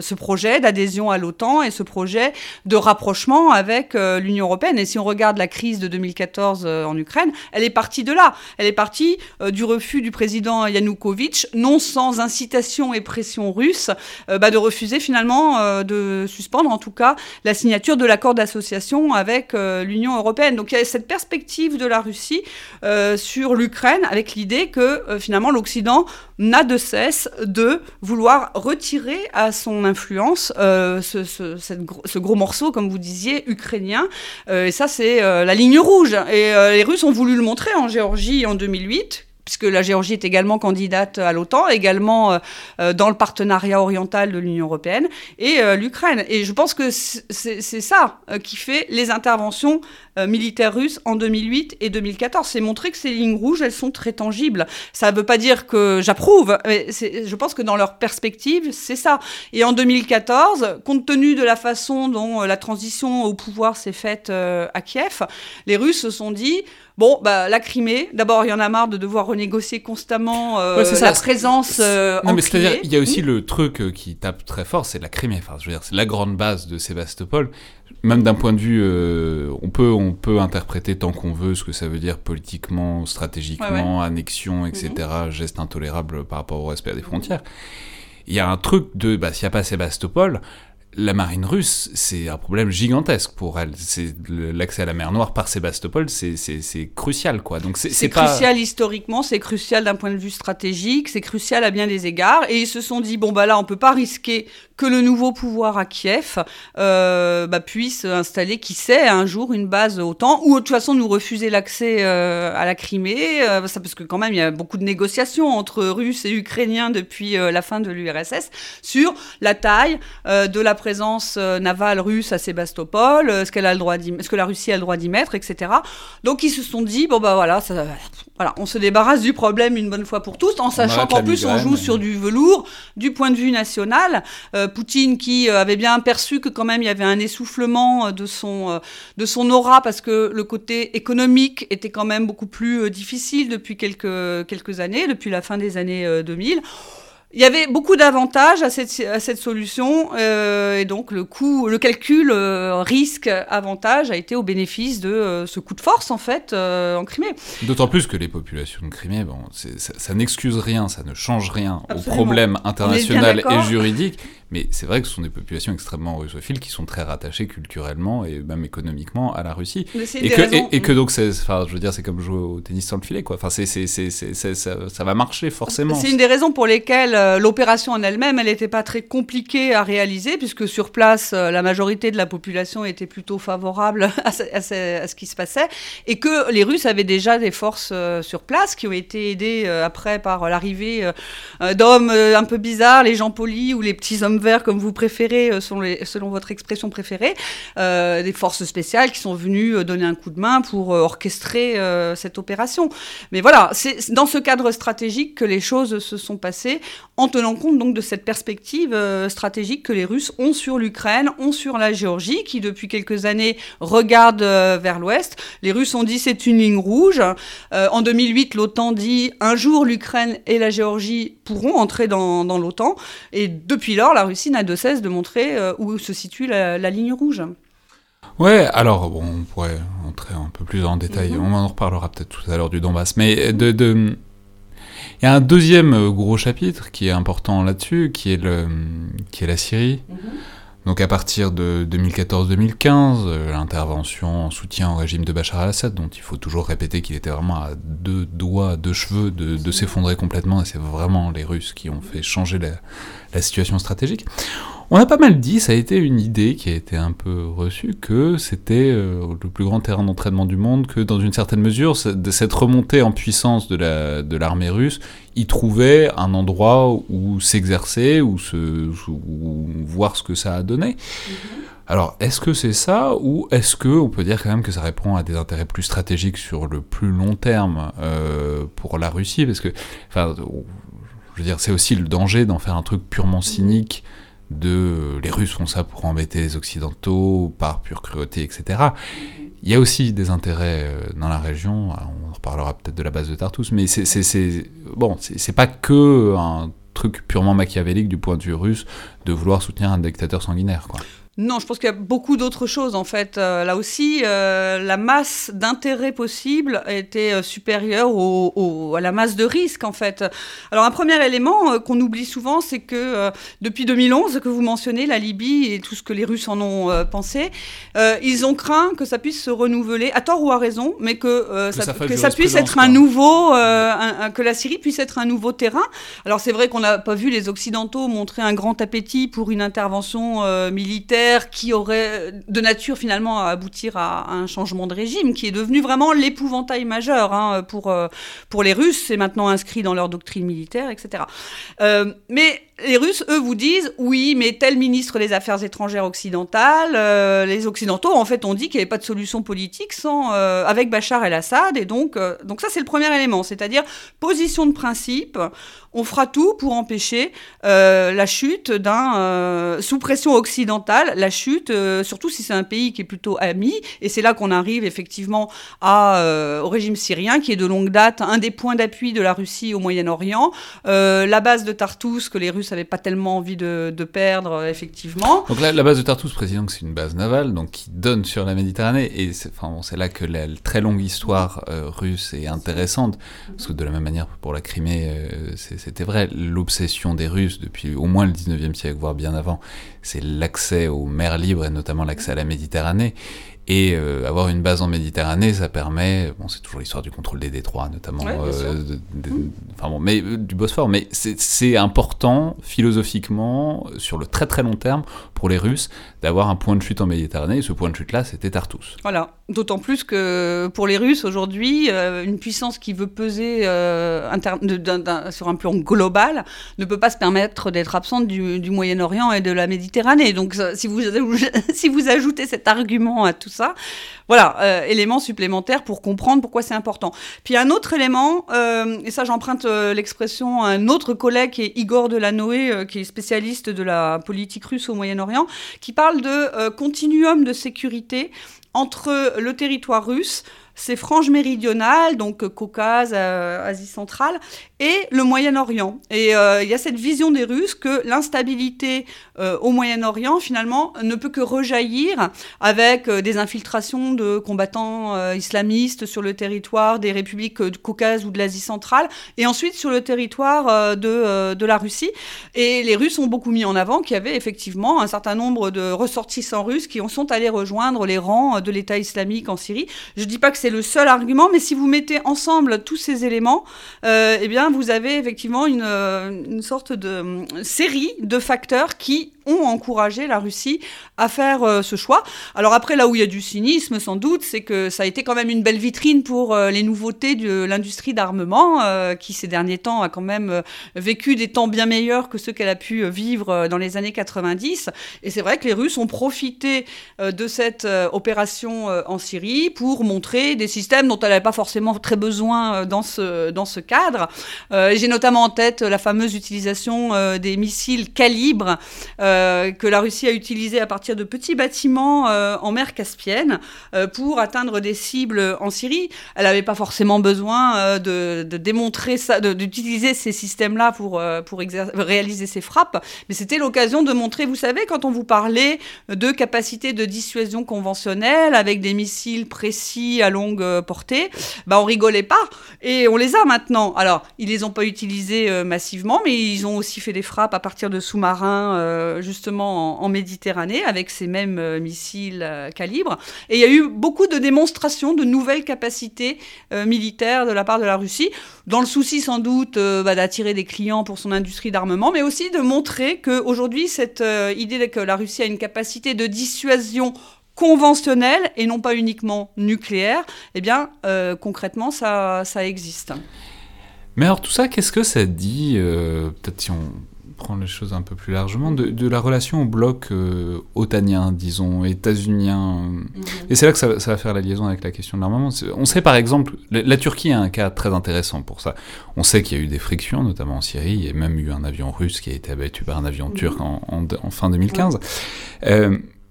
ce projet d'adhésion à l'OTAN et ce projet de rapprochement avec l'Union européenne. Et si on regarde la crise de 2014 en Ukraine, elle est partie de là. Elle est partie du refus du président Yanukovych, non sans incitation et pression russe, bah, de refuser finalement de suspendre en tout cas la signature de l'accord d'association avec euh, l'Union européenne. Donc il y a cette perspective de la Russie euh, sur l'Ukraine avec l'idée que euh, finalement l'Occident n'a de cesse de vouloir retirer à son influence ce, ce, gros morceau, comme vous disiez, ukrainien. et ça, c'est la ligne rouge. Et les Russes ont voulu le montrer en Géorgie en 2008 puisque la Géorgie est également candidate à l'OTAN, également euh, euh, dans le partenariat oriental de l'Union européenne, et euh, l'Ukraine. Et je pense que c'est ça qui fait les interventions militaires russes en 2008 et 2014. C'est montrer que ces lignes rouges, elles sont très tangibles. Ça ne veut pas dire que j'approuve, mais je pense que dans leur perspective, c'est ça. Et en 2014, compte tenu de la façon dont la transition au pouvoir s'est faite à Kiev, les Russes se sont dit Bon, bah, la Crimée, d'abord, il y en a marre de devoir renégocier constamment euh, la présence euh, Non, mais c'est-à-dire, il y a aussi le truc euh, qui tape très fort, c'est la Crimée. Enfin, je veux dire, c'est la grande base de Sébastopol. Même d'un point de vue, on, peut, on peut interpréter tant qu'on veut ce que ça veut dire politiquement, stratégiquement, annexion, etc., mhm. geste intolérable par rapport au respect des frontières. Il y a un truc de, bah, s'il n'y a pas Sébastopol, la marine russe, c'est un problème gigantesque pour elle. C'est l'accès à la mer Noire par Sébastopol, c'est crucial, quoi. Donc c'est crucial historiquement, c'est crucial d'un point de vue stratégique, c'est crucial à bien des égards. Et ils se sont dit bon bah là, on peut pas risquer que le nouveau pouvoir à Kiev euh, bah, puisse installer, qui sait, un jour une base OTAN, ou de toute façon nous refuser l'accès euh, à la Crimée, euh, ça, parce que quand même il y a beaucoup de négociations entre Russes et Ukrainiens depuis la fin de l'URSS sur la taille de la présence navale russe à Sébastopol, ce qu'elle a le droit est-ce que la Russie a le droit d'y mettre, etc. Donc ils se sont dit bon bah voilà, ça, voilà, on se débarrasse du problème une bonne fois pour tous, en sachant qu'en plus on joue sur du velours du point de vue national. Euh, Poutine qui euh, avait bien perçu que quand même il y avait un essoufflement de son de son aura parce que le côté économique était quand même beaucoup plus difficile depuis quelques quelques années, depuis la fin des années 2000. Il y avait beaucoup d'avantages à cette, à cette solution euh, et donc le coût, le calcul euh, risque-avantage a été au bénéfice de euh, ce coup de force en fait euh, en Crimée. D'autant plus que les populations de Crimée, bon, ça, ça n'excuse rien, ça ne change rien au problème international et juridique, mais c'est vrai que ce sont des populations extrêmement russophiles qui sont très rattachées culturellement et même économiquement à la Russie. Et que, et, que, donc, enfin, je veux dire, c'est comme jouer au tennis sans le filet, quoi. Enfin, c'est, c'est, c'est, ça, ça, va marcher forcément. C'est une des raisons pour lesquelles euh, l'opération en elle-même, elle n'était pas très compliquée à réaliser, puisque sur place, euh, la majorité de la population était plutôt favorable à ce, à, ce, qui se passait, et que les Russes avaient déjà des forces euh, sur place qui ont été aidées après par l'arrivée d'hommes un peu bizarres, les gens polis ou les petits hommes verts, comme vous préférez, euh, selon, votre expression préférée, euh, des forces spéciales qui sont venues euh, donner un coup de main pour orchestrer cette opération. Mais voilà, c'est dans ce cadre stratégique que les choses se sont passées, en tenant compte donc de cette perspective stratégique que les Russes ont sur l'Ukraine, ont sur la Géorgie, qui depuis quelques années regarde vers l'Ouest. Les Russes ont dit c'est une ligne rouge. en 2008, l'OTAN dit un jour l'Ukraine et la Géorgie pourront entrer dans, l'OTAN. Et depuis lors, la Russie n'a de cesse de montrer euh, où se situe la, ligne rouge. Ouais, alors bon, on pourrait entrer un peu plus en détail, mhm. on en reparlera peut-être tout à l'heure du Donbass, mais de, de... il y a un deuxième gros chapitre qui est important là-dessus, qui est le, qui est la Syrie. Mhm. Donc à partir de 2014-2015, euh, l'intervention en soutien au régime de Bachar al-Assad, dont il faut toujours répéter qu'il était vraiment à deux doigts, deux cheveux de, de s'effondrer complètement, et c'est vraiment les Russes qui ont fait changer la, la situation stratégique. On a pas mal dit, ça a été une idée qui a été un peu reçue, que c'était euh, le plus grand terrain d'entraînement du monde, que dans une certaine mesure, cette remontée en puissance de l'armée de russe, y trouvait un endroit où s'exercer, où, se, voir ce que ça a donné. Mm-hmm. Alors, est-ce que c'est ça, ou est-ce que on peut dire quand même que ça répond à des intérêts plus stratégiques sur le plus long terme euh, pour la Russie? Parce que, enfin, je veux dire, c'est aussi le danger d'en faire un truc purement cynique de les Russes font ça pour embêter les Occidentaux par pure cruauté, etc. Il y a aussi des intérêts euh, dans la région, on reparlera peut-être de la base de Tartus, mais c'est bon, c'est pas que un truc purement machiavélique du point de vue russe de vouloir soutenir un dictateur sanguinaire, quoi. Non, je pense qu'il y a beaucoup d'autres choses en fait. Euh, là aussi, euh, la masse d'intérêt possible était euh, supérieure au, à la masse de risque en fait. Alors un premier élément qu'on oublie souvent, c'est que depuis 2011, que vous mentionnez, la Libye et tout ce que les Russes en ont pensé, ils ont craint que ça puisse se renouveler, à tort ou à raison, mais que, ça, que ça puisse être un nouveau, que la Syrie puisse être un nouveau terrain. Alors c'est vrai qu'on n'a pas vu les Occidentaux montrer un grand appétit pour une intervention militaire qui aurait de nature finalement à aboutir à, un changement de régime, qui est devenu vraiment l'épouvantail majeur hein, pour, euh, pour les Russes. C'est maintenant inscrit dans leur doctrine militaire, etc. Euh, mais les Russes, eux, vous disent oui, mais tel ministre des Affaires étrangères occidentales, euh, les Occidentaux, en fait, ont dit qu'il n'y avait pas de solution politique sans, euh, avec Bachar el-Assad. Et donc, euh, donc ça, c'est le premier élément, c'est-à-dire position de principe. On fera tout pour empêcher la chute d'un, sous pression occidentale, la chute, surtout si c'est un pays qui est plutôt ami. Et c'est là qu'on arrive effectivement au régime syrien, qui est de longue date un des points d'appui de la Russie au Moyen-Orient. la base de Tartus que les Russes n'avait pas tellement envie de, perdre, euh, effectivement. Donc là, la base de Tartus, président, c'est une base navale, donc qui donne sur la Méditerranée, et c'est bon, là que la, très longue histoire euh, russe est intéressante, parce que de la même manière, pour la Crimée, euh, c'était vrai, l'obsession des Russes depuis au moins le 19e siècle, voire bien avant, c'est l'accès aux mers libres, et notamment l'accès à la Méditerranée, et euh, avoir une base en Méditerranée, ça permet, bon, c'est toujours l'histoire du contrôle des détroits, notamment, euh, enfin bon, mais euh, du Bosphore. Mais c'est important philosophiquement sur le très très long terme pour les Russes d'avoir un point de chute en Méditerranée. Et ce point de chute-là, c'était Tartus. Voilà. D'autant plus que pour les Russes aujourd'hui, euh, une puissance qui veut peser euh, sur un plan global ne peut pas se permettre d'être absente du, Moyen-Orient et de la Méditerranée. Donc si vous, si vous ajoutez cet argument à tout ça, voilà, euh, élément supplémentaire pour comprendre pourquoi c'est important. Puis un autre élément, et ça j'emprunte l'expression à un autre collègue qui est Igor Delanoë, qui est spécialiste de la politique russe au Moyen-Orient, qui parle de continuum de sécurité entre le territoire russe, ces franges méridionales, donc Caucase, euh, Asie centrale, et le Moyen-Orient. Et euh, il y a cette vision des Russes que l'instabilité euh, au Moyen-Orient, finalement, ne peut que rejaillir avec des infiltrations de combattants islamistes sur le territoire des républiques du Caucase ou de l'Asie centrale, et ensuite sur le territoire de, de la Russie. Et les Russes ont beaucoup mis en avant qu'il y avait effectivement un certain nombre de ressortissants russes qui sont allés rejoindre les rangs de l'État islamique en Syrie. Je ne dis pas que c'est le seul argument, mais si vous mettez ensemble tous ces éléments, euh, eh bien, vous avez effectivement une, euh, une sorte de euh, série de facteurs qui ont encouragé la Russie à faire euh, ce choix. Alors après, là où il y a du cynisme, sans doute, c'est que ça a été quand même une belle vitrine pour les nouveautés de l'industrie d'armement, qui ces derniers temps a quand même vécu des temps bien meilleurs que ceux qu'elle a pu vivre dans les années 90. Et c'est vrai que les Russes ont profité de cette opération en Syrie pour montrer des systèmes dont elle n'avait pas forcément très besoin dans ce, dans ce cadre. J'ai notamment en tête la fameuse utilisation des missiles calibre. Euh, que la Russie a utilisé à partir de petits bâtiments euh, en mer Caspienne euh, pour atteindre des cibles en Syrie. Elle n'avait pas forcément besoin de, démontrer d'utiliser ces systèmes-là pour, réaliser ses frappes, mais c'était l'occasion de montrer, vous savez, quand on vous parlait de capacités de dissuasion conventionnelle avec des missiles précis à longue portée, bah on rigolait pas et on les a maintenant. Alors, ils les ont pas utilisés massivement, mais ils ont aussi fait des frappes à partir de sous-marins justement en, Méditerranée avec ces mêmes euh, missiles euh, calibre. Et il y a eu beaucoup de démonstrations de nouvelles capacités euh, militaires de la part de la Russie, dans le souci sans doute bah, d'attirer des clients pour son industrie d'armement, mais aussi de montrer qu'aujourd'hui, cette idée que la Russie a une capacité de dissuasion conventionnelle et non pas uniquement nucléaire, eh bien, concrètement, ça, ça existe. Mais alors tout ça, qu'est-ce que ça dit Peut-être si on prendre les choses un peu plus largement, de, la relation au bloc euh, otanien, disons, états-unien. Mhm. Et c'est là que ça, va faire la liaison avec la question de l'armement. On sait par exemple, la, Turquie a un cas très intéressant pour ça. On sait qu'il y a eu des frictions, notamment en Syrie, il y a même eu un avion russe qui a été abattu par un avion mhm. turc en, en, fin 2015.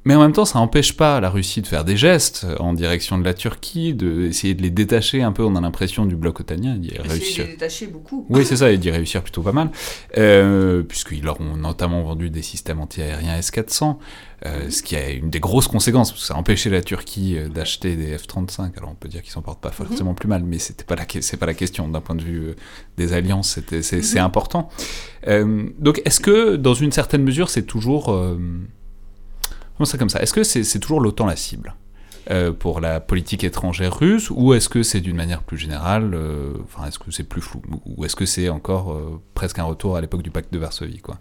Mais en même temps, ça n'empêche pas la Russie de faire des gestes en direction de la Turquie, d'essayer de, les détacher un peu. On a l'impression du bloc otanien d'y réussir. De les détacher beaucoup. Oui, c'est ça, et d'y réussir plutôt pas mal. Euh, Puisqu'ils leur ont notamment vendu des systèmes antiaériens S-400, euh, ce qui a une des grosses conséquences, parce que ça a empêché la Turquie euh, d'acheter des F-35. Alors on peut dire qu'ils s'en portent pas mhm. forcément plus mal, mais c'était pas la, pas la question. D'un point de vue euh, des alliances, c'est, mhm. important. Euh, donc est-ce que, dans une certaine mesure, c'est toujours ça comme ça? Est-ce que c'est toujours l'OTAN la cible euh, pour la politique étrangère russe ou est-ce que c'est d'une manière plus générale, euh, enfin est-ce que c'est plus flou ou est-ce que c'est encore euh, presque un retour à l'époque du pacte de Varsovie quoi?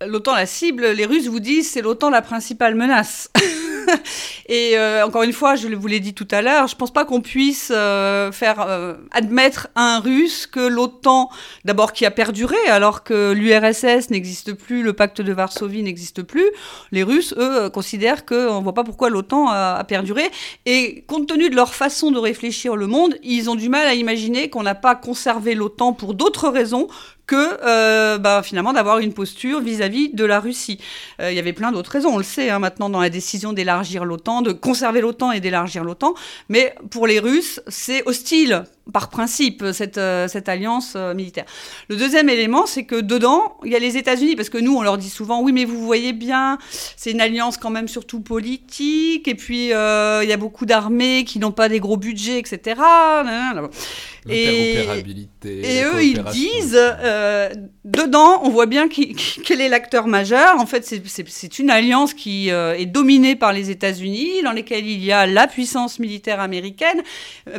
l'OTAN la cible, les Russes vous disent c'est l'OTAN la principale menace. et euh, encore une fois, je vous l'ai dit tout à l'heure, je pense pas qu'on puisse euh, faire euh, admettre à un Russe que l'OTAN, d'abord qui a perduré, alors que l'URSS n'existe plus, le pacte de Varsovie n'existe plus, les Russes, eux, considèrent qu'on ne voit pas pourquoi l'OTAN a, a, perduré. Et compte tenu de leur façon de réfléchir le monde, ils ont du mal à imaginer qu'on n'a pas conservé l'OTAN pour d'autres raisons que euh, bah, finalement d'avoir une posture vis-à-vis de la Russie. Euh, il y avait plein d'autres raisons, on le sait hein, maintenant dans la décision d'élargir l'OTAN, de conserver l'OTAN et d'élargir l'OTAN, mais pour les Russes, c'est hostile par principe, cette, euh, cette alliance euh, militaire. Le deuxième élément, c'est que dedans, il y a les États-Unis, parce que nous, on leur dit souvent, oui, mais vous voyez bien, c'est une alliance quand même surtout politique, et puis euh, il y a beaucoup d'armées qui n'ont pas des gros budgets, etc. Et, et eux, ils disent, dedans, on voit bien qui, quel est l'acteur majeur. En fait, c'est une alliance qui est dominée par les États-Unis, dans lesquelles il y a la puissance militaire américaine,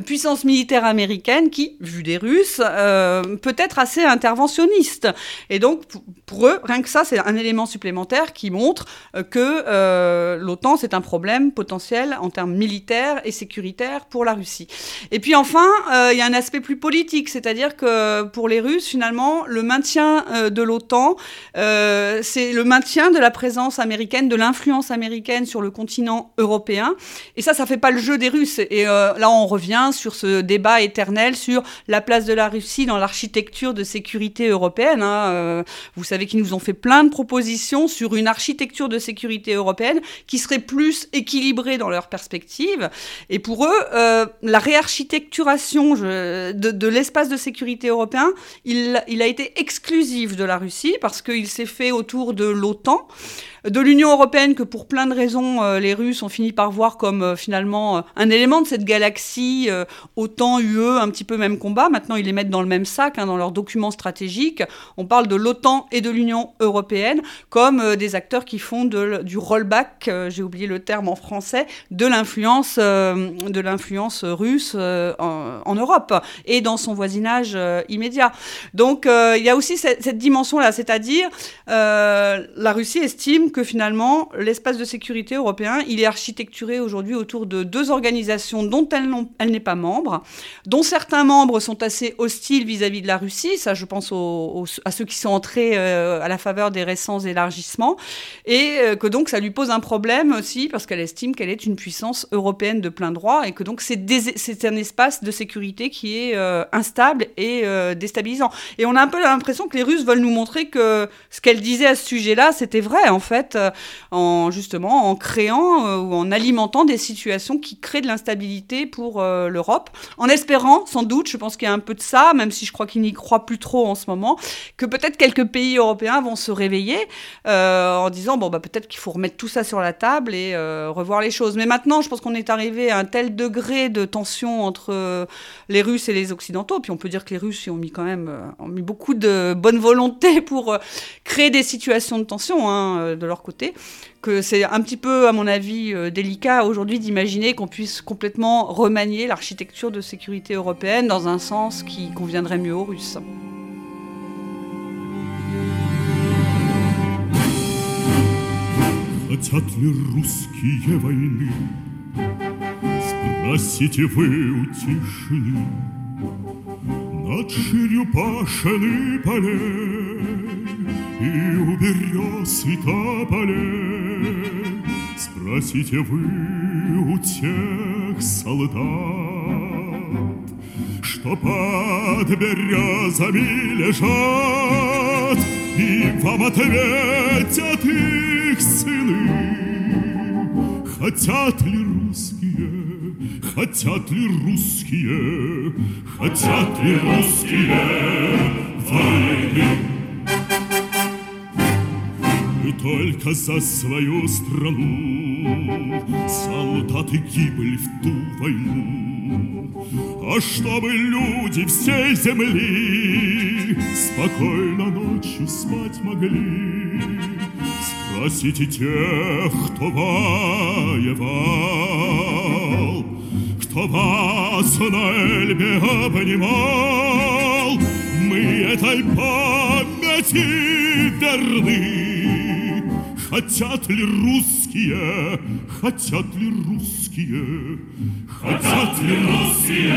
puissance militaire américaine qui, vu des Russes, peut être assez interventionniste. Et donc, pour eux, rien que ça, c'est un élément supplémentaire qui montre que l'OTAN, c'est un problème potentiel en termes militaires et sécuritaires pour la Russie. Et puis enfin, il y a un aspect plus politique, c'est-à-dire que pour les Russes, finalement, le maintien de l'OTAN, c'est le maintien de la présence américaine, de l'influence américaine sur le continent européen. Et ça, ça fait pas le jeu des Russes. Et euh, là, on revient sur ce débat éternel sur la place de la Russie dans l'architecture de sécurité européenne. Hein. Euh, vous savez qu'ils nous ont fait plein de propositions sur une architecture de sécurité européenne qui serait plus équilibrée dans leur perspective. Et pour eux, euh, la réarchitecturation de, l'espace de sécurité européen, il a été exclusif de la Russie parce qu'il s'est fait autour de l'OTAN de l'Union européenne que pour plein de raisons euh, les Russes ont fini par voir comme euh, finalement euh, un élément de cette galaxie autant UE un petit peu même combat. Maintenant ils les mettent dans le même sac hein, dans leurs documents stratégiques. On parle de l'OTAN et de l'Union européenne comme des acteurs qui font du rollback j'ai oublié le terme en français de l'influence de l'influence russe en, Europe et dans son voisinage immédiat. Donc il y a aussi cette, cette dimension là c'est-à-dire la Russie estime que finalement, l'espace de sécurité européen, il est architecturé aujourd'hui autour de deux organisations dont elle, n'est pas membre, dont certains membres sont assez hostiles vis-à-vis de la Russie, ça je pense à ceux qui sont entrés euh, à la faveur des récents élargissements, et euh, que donc ça lui pose un problème aussi parce qu'elle estime qu'elle est une puissance européenne de plein droit et que donc c'est un espace de sécurité qui est euh, instable et déstabilisant. Et on a un peu l'impression que les Russes veulent nous montrer que ce qu'elle disait à ce sujet-là, c'était vrai en fait euh, en justement en créant euh, ou en alimentant des situations qui créent de l'instabilité pour euh, l'Europe, en espérant sans doute, je pense qu'il y a un peu de ça, même si je crois qu'il n'y croit plus trop en ce moment, que peut-être quelques pays européens vont se réveiller en disant bon bah peut-être qu'il faut remettre tout ça sur la table et revoir les choses. Mais maintenant, je pense qu'on est arrivé à un tel degré de tension entre les Russes et les Occidentaux, puis on peut dire que les Russes ont mis quand même ont mis beaucoup de bonne volonté pour créer des situations de tension hein, de leur côté, que c'est un petit peu, à mon avis, euh, délicat aujourd'hui d'imaginer qu'on puisse complètement remanier l'architecture de sécurité européenne dans un sens qui conviendrait mieux aux Russes. И у берез и тополей Спросите вы у тех солдат Что под березами лежат И вам ответят их сыны Хотят ли русские, хотят ли русские, хотят ли русские войны? И только за свою страну солдаты гибли в ту войну. А чтобы люди всей земли спокойно ночью спать могли, спросите тех, кто воевал, кто вас на Эльбе обнимал. Мы этой памяти верны. Хотят ли русские, хотят ли русские, хотят ли русские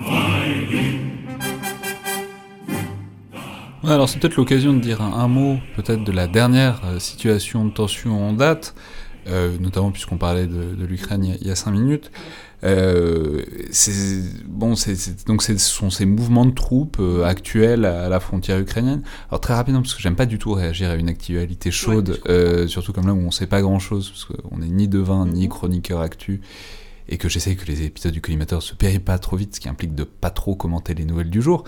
войны? alors c'est peut-être l'occasion de dire un, mot peut-être de la dernière euh, situation de tension en date, euh, notamment puisqu'on parlait de, de l'Ukraine il y a cinq minutes. Euh, bon, donc ce sont ces mouvements de troupes euh, actuels à, la frontière ukrainienne. Alors très rapidement, parce que j'aime pas du tout réagir à une actualité chaude, euh, surtout comme là où on sait pas grand-chose, parce qu'on n'est ni devin ni mhm. chroniqueur actu, et que j'essaie que les épisodes du collimateur se périent pas trop vite, ce qui implique de pas trop commenter les nouvelles du jour.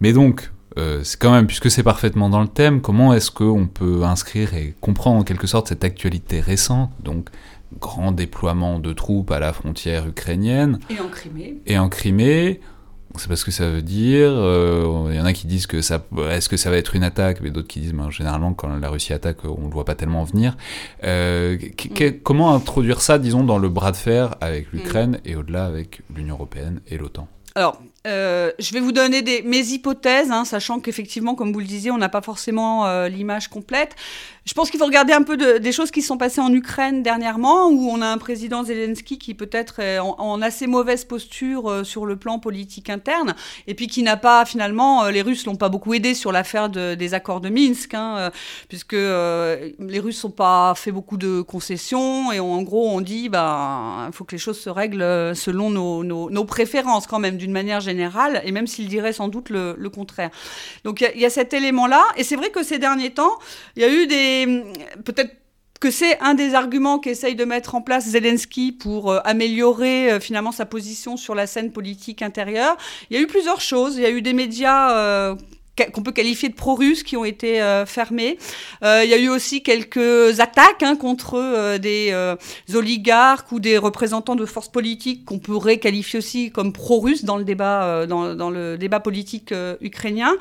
Mais donc, euh, c'est quand même, puisque c'est parfaitement dans le thème, comment est-ce qu'on peut inscrire et comprendre en quelque sorte cette actualité récente, donc grand déploiement de troupes à la frontière ukrainienne. Et en Crimée. Et en Crimée. On sait pas ce que ça veut dire. Euh, il y en a qui disent que ça, est-ce que ça va être une attaque, mais d'autres qui disent, ben, généralement, quand la Russie attaque, on ne le voit pas tellement venir. Euh, mm. Comment introduire ça, disons, dans le bras de fer avec l'Ukraine mm. et au-delà avec l'Union européenne et l'OTAN? Alors, euh, je vais vous donner des, mes hypothèses, hein, sachant qu'effectivement, comme vous le disiez, on n'a pas forcément euh, l'image complète. Je pense qu'il faut regarder un peu de, des choses qui sont passées en Ukraine dernièrement, où on a un président Zelensky qui peut-être est en, assez mauvaise posture euh, sur le plan politique interne, et puis qui n'a pas finalement, les Russes l'ont pas beaucoup aidé sur l'affaire de, des accords de Minsk, hein, puisque les Russes n'ont pas fait beaucoup de concessions, et en gros on dit, bah, il faut que les choses se règlent selon nos, nos, nos préférences quand même, d'une manière générale et même s'il dirait sans doute le, contraire. Donc il y, a cet élément-là, et c'est vrai que ces derniers temps, il y a eu des... peut-être que c'est un des arguments qu'essaye de mettre en place Zelensky pour euh, améliorer euh, finalement sa position sur la scène politique intérieure. Il y a eu plusieurs choses. Il y a eu des médias euh, qu'on peut qualifier de pro-russes qui ont été euh, fermés. Euh, il y a eu aussi quelques attaques hein, contre euh, des oligarques ou des représentants de forces politiques qu'on pourrait qualifier aussi comme pro-russes dans le débat dans, le débat politique ukrainien.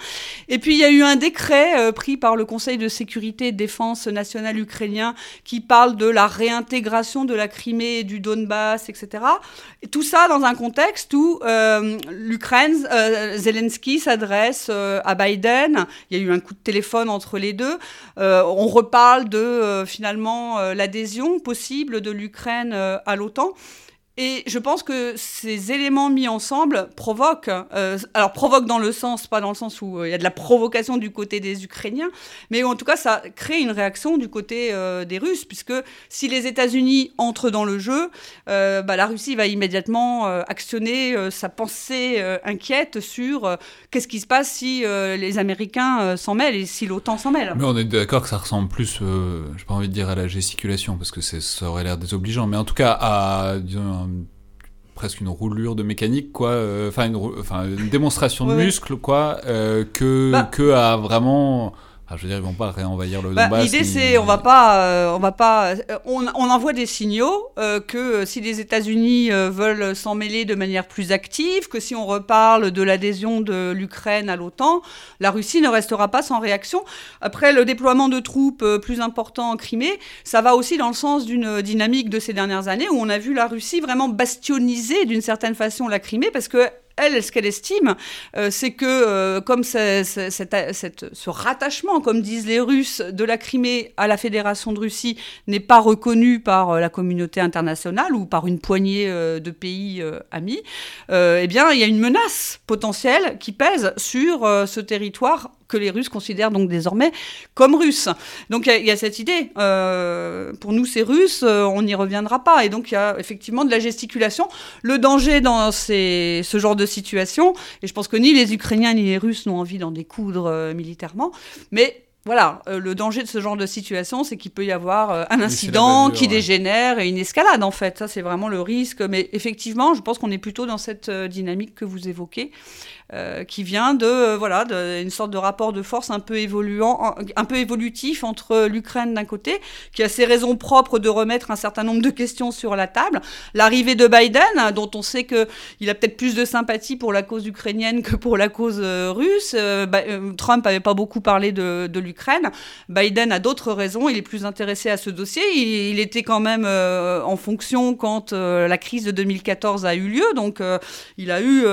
Et puis il y a eu un décret pris par le Conseil de sécurité et défense nationale ukrainien qui parle de la réintégration de la Crimée et du Donbass, etc. Et tout ça dans un contexte où l'Ukraine, Zelensky s'adresse à. Il y a eu un coup de téléphone entre les deux. Euh, on reparle de euh, finalement euh, l'adhésion possible de l'Ukraine à l'OTAN. Et je pense que ces éléments mis ensemble provoquent, euh, alors provoquent dans le sens, pas dans le sens où euh, il y a de la provocation du côté des Ukrainiens, mais en tout cas ça crée une réaction du côté euh, des Russes, puisque si les États-Unis entrent dans le jeu, bah, la Russie va immédiatement actionner sa pensée inquiète sur qu'est-ce qui se passe si les Américains s'en mêlent et si l'OTAN s'en mêle. Mais on est d'accord que ça ressemble plus, j'ai pas envie de dire à la gesticulation, parce que ça aurait l'air désobligeant, mais en tout cas à presque une roulure de mécanique quoi euh, enfin une, démonstration de muscle quoi euh, que bah. que à vraiment ah, je veux dire, ils vont pas réenvahir le bah, Donbass. L'idée, c'est, on va pas, euh, on va pas, euh, on, on, envoie des signaux euh, que si les États-Unis veulent s'en mêler de manière plus active, que si on reparle de l'adhésion de l'Ukraine à l'OTAN, la Russie ne restera pas sans réaction. Après, le déploiement de troupes plus important en Crimée, ça va aussi dans le sens d'une dynamique de ces dernières années où on a vu la Russie vraiment bastioniser d'une certaine façon la Crimée parce que elle, ce qu'elle estime, euh, c'est que euh, comme ce rattachement, comme disent les Russes, de la Crimée à la Fédération de Russie n'est pas reconnu par euh, la communauté internationale ou par une poignée de pays amis, eh bien, il y a une menace potentielle qui pèse sur ce territoire que les Russes considèrent donc désormais comme russes. Donc il y, a cette idée, euh, pour nous c'est russe, euh, on n'y reviendra pas. Et donc il y a effectivement de la gesticulation. Le danger dans ces, ce genre de situation, et je pense que ni les Ukrainiens ni les Russes n'ont envie d'en découdre euh, militairement, mais voilà, le danger de ce genre de situation, c'est qu'il peut y avoir un incident qui dégénère et une escalade, en fait. Ça, c'est vraiment le risque. Mais effectivement, je pense qu'on est plutôt dans cette dynamique que vous évoquez. Euh, qui vient de euh, voilà d'une sorte de rapport de force un peu évoluant, un peu évolutif entre l'Ukraine d'un côté, qui a ses raisons propres de remettre un certain nombre de questions sur la table, l'arrivée de Biden, dont on sait que il a peut-être plus de sympathie pour la cause ukrainienne que pour la cause euh, russe. Trump avait pas beaucoup parlé de, de l'Ukraine. Biden a d'autres raisons. Il est plus intéressé à ce dossier. Il, il était quand même en fonction quand la crise de 2014 a eu lieu, donc il a eu,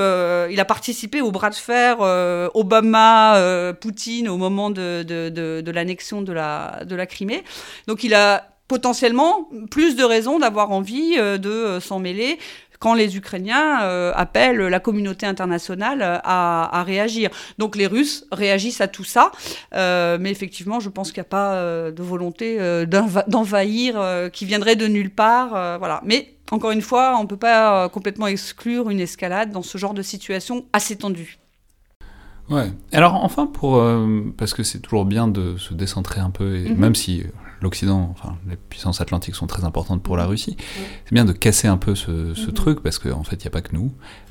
il a participé au bras de fer euh, Obama-Poutine euh, au moment de, de, l'annexion de la, de la Crimée. Donc il a potentiellement plus de raisons d'avoir envie euh, de s'en mêler quand les Ukrainiens appellent la communauté internationale à, réagir. Donc les Russes réagissent à tout ça, mais effectivement, je pense qu'il n'y a pas de volonté d'envahir qui viendrait de nulle part. voilà. Mais encore une fois, on ne peut pas euh, complètement exclure une escalade dans ce genre de situation assez tendue. Ouais. Alors enfin, pour, euh, parce que c'est toujours bien de se décentrer un peu, et mhm. même si l'Occident, enfin les puissances atlantiques sont très importantes pour la Russie, c'est bien de casser un peu ce, mhm. truc, parce qu'en fait, il n'y a pas que nous,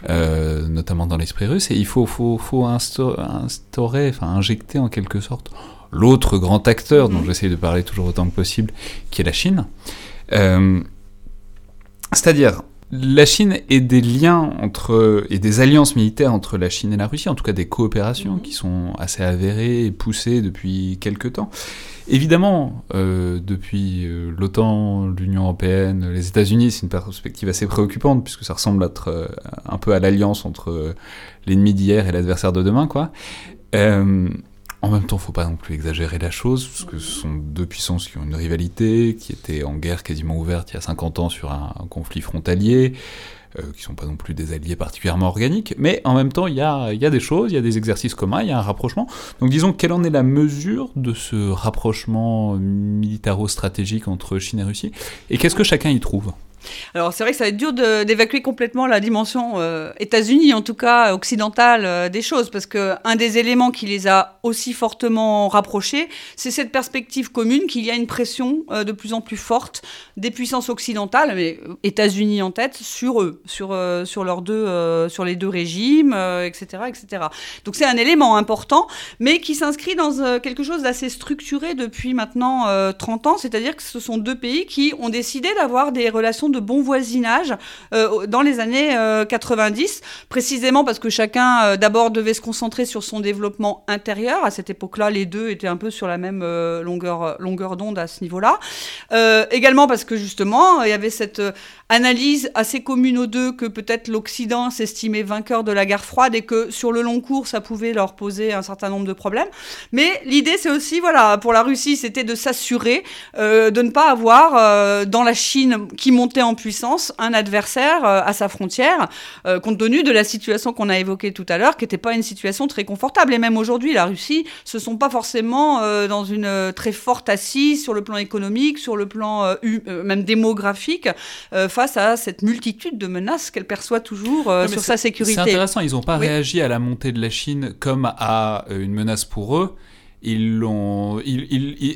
euh, notamment dans l'esprit russe, et il faut, faut, faut instaurer, enfin injecter en quelque sorte l'autre grand acteur dont mhm. j'essaye de parler toujours autant que possible, qui est la Chine. Euh, c'est-à-dire, la Chine et des liens entre et des alliances militaires entre la Chine et la Russie, en tout cas des coopérations qui sont assez avérées et poussées depuis quelques temps. Évidemment, euh, depuis euh, l'OTAN, l'Union européenne, les États-Unis, c'est une perspective assez préoccupante puisque ça ressemble à être euh, un peu à l'alliance entre l'ennemi d'hier et l'adversaire de demain, quoi. En même temps, faut pas non plus exagérer la chose, parce que ce sont deux puissances qui ont une rivalité, qui étaient en guerre quasiment ouverte il y a 50 ans sur un, conflit frontalier, euh, qui sont pas non plus des alliés particulièrement organiques, mais en même temps, il y a des choses, il y a des exercices communs, il y a un rapprochement. Donc disons, quelle en est la mesure de ce rapprochement militaro-stratégique entre Chine et Russie, et qu'est-ce que chacun y trouve? Alors c'est vrai que ça va être dur d'évacuer complètement la dimension euh, États-Unis, en tout cas occidentale, euh, des choses, parce que un des éléments qui les a aussi fortement rapprochés, c'est cette perspective commune qu'il y a une pression euh, de plus en plus forte des puissances occidentales, mais États-Unis en tête, sur eux, sur sur leurs deux, sur les deux régimes, etc., etc. Donc c'est un élément important, mais qui s'inscrit dans quelque chose d'assez structuré depuis maintenant 30 ans, c'est-à-dire que ce sont deux pays qui ont décidé d'avoir des relations de bon voisinage euh, dans les années 90, euh, précisément parce que chacun euh, d'abord devait se concentrer sur son développement intérieur. À cette époque-là, les deux étaient un peu sur la même longueur, longueur d'onde à ce niveau-là. également parce que justement, il y avait cette analyse assez commune aux deux que peut-être l'Occident s'estimait vainqueur de la guerre froide et que sur le long cours, ça pouvait leur poser un certain nombre de problèmes. Mais l'idée, c'est aussi, voilà, pour la Russie, c'était de s'assurer de ne pas avoir dans la Chine qui montait en puissance un adversaire euh, à sa frontière, euh, compte tenu de la situation qu'on a évoquée tout à l'heure, qui n'était pas une situation très confortable. Et même aujourd'hui, la Russie, ce sont pas forcément euh, dans une très forte assise sur le plan économique, sur le plan même démographique, à cette multitude de menaces qu'elle perçoit toujours sur sa sécurité. C'est intéressant, ils n'ont pas réagi à la montée de la Chine comme à une menace pour eux ils l'ont,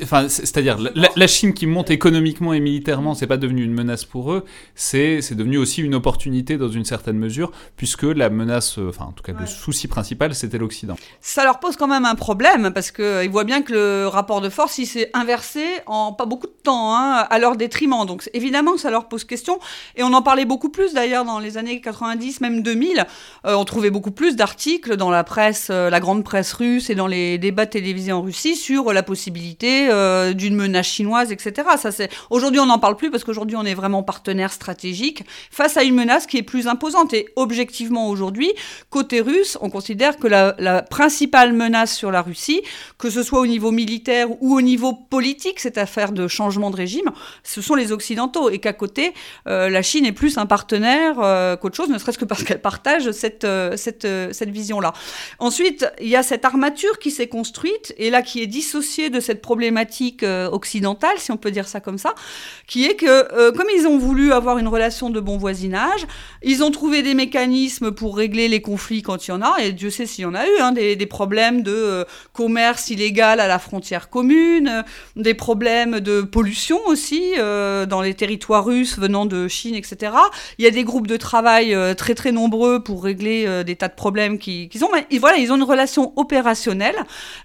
enfin, c'est-à-dire la, Chine qui monte économiquement et militairement, c'est pas devenu une menace pour eux, c'est c'est devenu aussi une opportunité dans une certaine mesure, puisque la menace, euh, enfin en tout cas le souci principal, c'était l'Occident. Ça leur pose quand même un problème parce que euh, ils voient bien que le rapport de force il s'est inversé en pas beaucoup de temps, hein, à leur détriment. Donc évidemment ça leur pose question et on en parlait beaucoup plus d'ailleurs dans les années 90, même 2000. Euh, on trouvait beaucoup plus d'articles dans la presse, la grande presse russe et dans les débats télévisés Russie sur la possibilité euh, d'une menace chinoise, etc. Ça, c'est aujourd'hui on n'en parle plus parce qu'aujourd'hui on est vraiment partenaire stratégique face à une menace qui est plus imposante. Et objectivement aujourd'hui, côté russe, on considère que la, principale menace sur la Russie, que ce soit au niveau militaire ou au niveau politique, cette affaire de changement de régime, ce sont les occidentaux et qu'à côté, euh, la Chine est plus un partenaire euh, qu'autre chose, ne serait-ce que parce qu'elle partage cette cette cette vision-là. Ensuite, il y a cette armature qui s'est construite et là qui est dissociée de cette problématique euh, occidentale, si on peut dire ça comme ça, qui est que euh, comme ils ont voulu avoir une relation de bon voisinage, ils ont trouvé des mécanismes pour régler les conflits quand il y en a, et Dieu sait s'il y en a eu, hein, des, problèmes de euh, commerce illégal à la frontière commune, des problèmes de pollution aussi dans les territoires russes venant de Chine, etc. Il y a des groupes de travail très très nombreux pour régler des tas de problèmes qu'ils ont, mais voilà, ils ont une relation opérationnelle.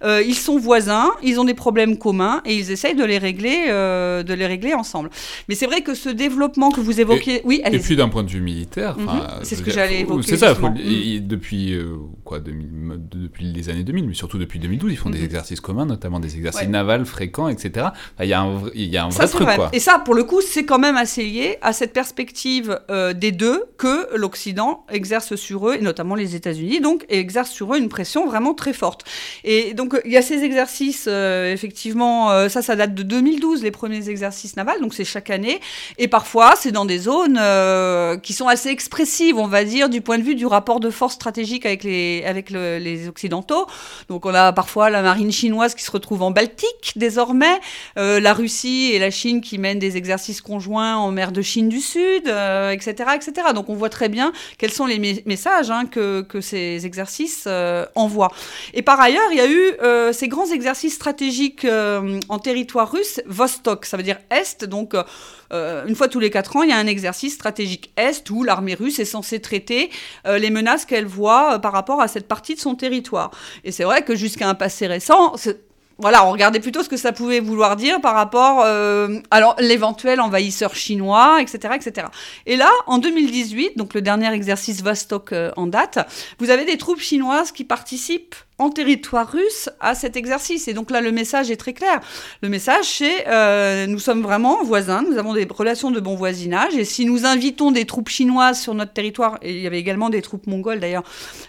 ils sont voisins, ils ont des problèmes communs et ils essayent de les régler, euh, de les régler ensemble. Mais c'est vrai que ce développement que vous évoquez, oui, Et puis d'un point de vue militaire, mhm. c'est ce que j'allais évoquer. C'est ça, depuis euh, quoi, depuis les années 2000, mais surtout depuis 2012, ils font des mhm. exercices communs, notamment des exercices navals fréquents, etc. Il y a un, il y a un vrai truc, quoi. Et ça, pour le coup, c'est quand même assez lié à cette perspective euh, des deux que l'Occident exerce sur eux, et notamment les États-Unis, donc, et exerce sur eux une pression vraiment très forte. Et donc, il y a ces exercices, euh, effectivement, euh, ça, ça date de 2012, les premiers exercices navals, donc c'est chaque année. Et parfois, c'est dans des zones euh, qui sont assez expressives, on va dire, du point de vue du rapport de force stratégique avec les, avec les Occidentaux. Donc on a parfois la marine chinoise qui se retrouve en Baltique désormais, la Russie et la Chine qui mènent des exercices conjoints en mer de Chine du Sud, etc., etc. Donc on voit très bien quels sont les messages hein, que, que, ces exercices envoient. Et par ailleurs, il y a eu ces grands exercices stratégiques euh, en territoire russe, Vostok, ça veut dire Est, donc euh, une fois tous les quatre ans, il y a un exercice stratégique Est où l'armée russe est censée traiter euh, les menaces qu'elle voit par rapport à cette partie de son territoire. Et c'est vrai que jusqu'à un passé récent, voilà, on regardait plutôt ce que ça pouvait vouloir dire par rapport euh, à l'éventuel envahisseur chinois, etc., etc. Et là, en 2018, donc le dernier exercice Vostok euh, en date, vous avez des troupes chinoises qui participent en territoire russe à cet exercice. Et donc là, le message est très clair. Le message, c'est euh, nous sommes vraiment voisins, nous avons des relations de bon voisinage, et si nous invitons des troupes chinoises sur notre territoire, et il y avait également des troupes mongoles d'ailleurs,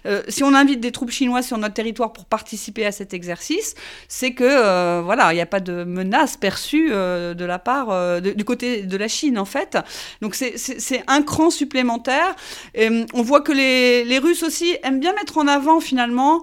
euh, si on invite des troupes chinoises sur notre territoire pour participer à cet exercice, c'est que euh, voilà, il n'y a pas de menace perçue euh, de la part du côté de la Chine en fait. Donc c'est- un cran supplémentaire. Et, hum, on voit que les, les Russes aussi aiment bien mettre en avant finalement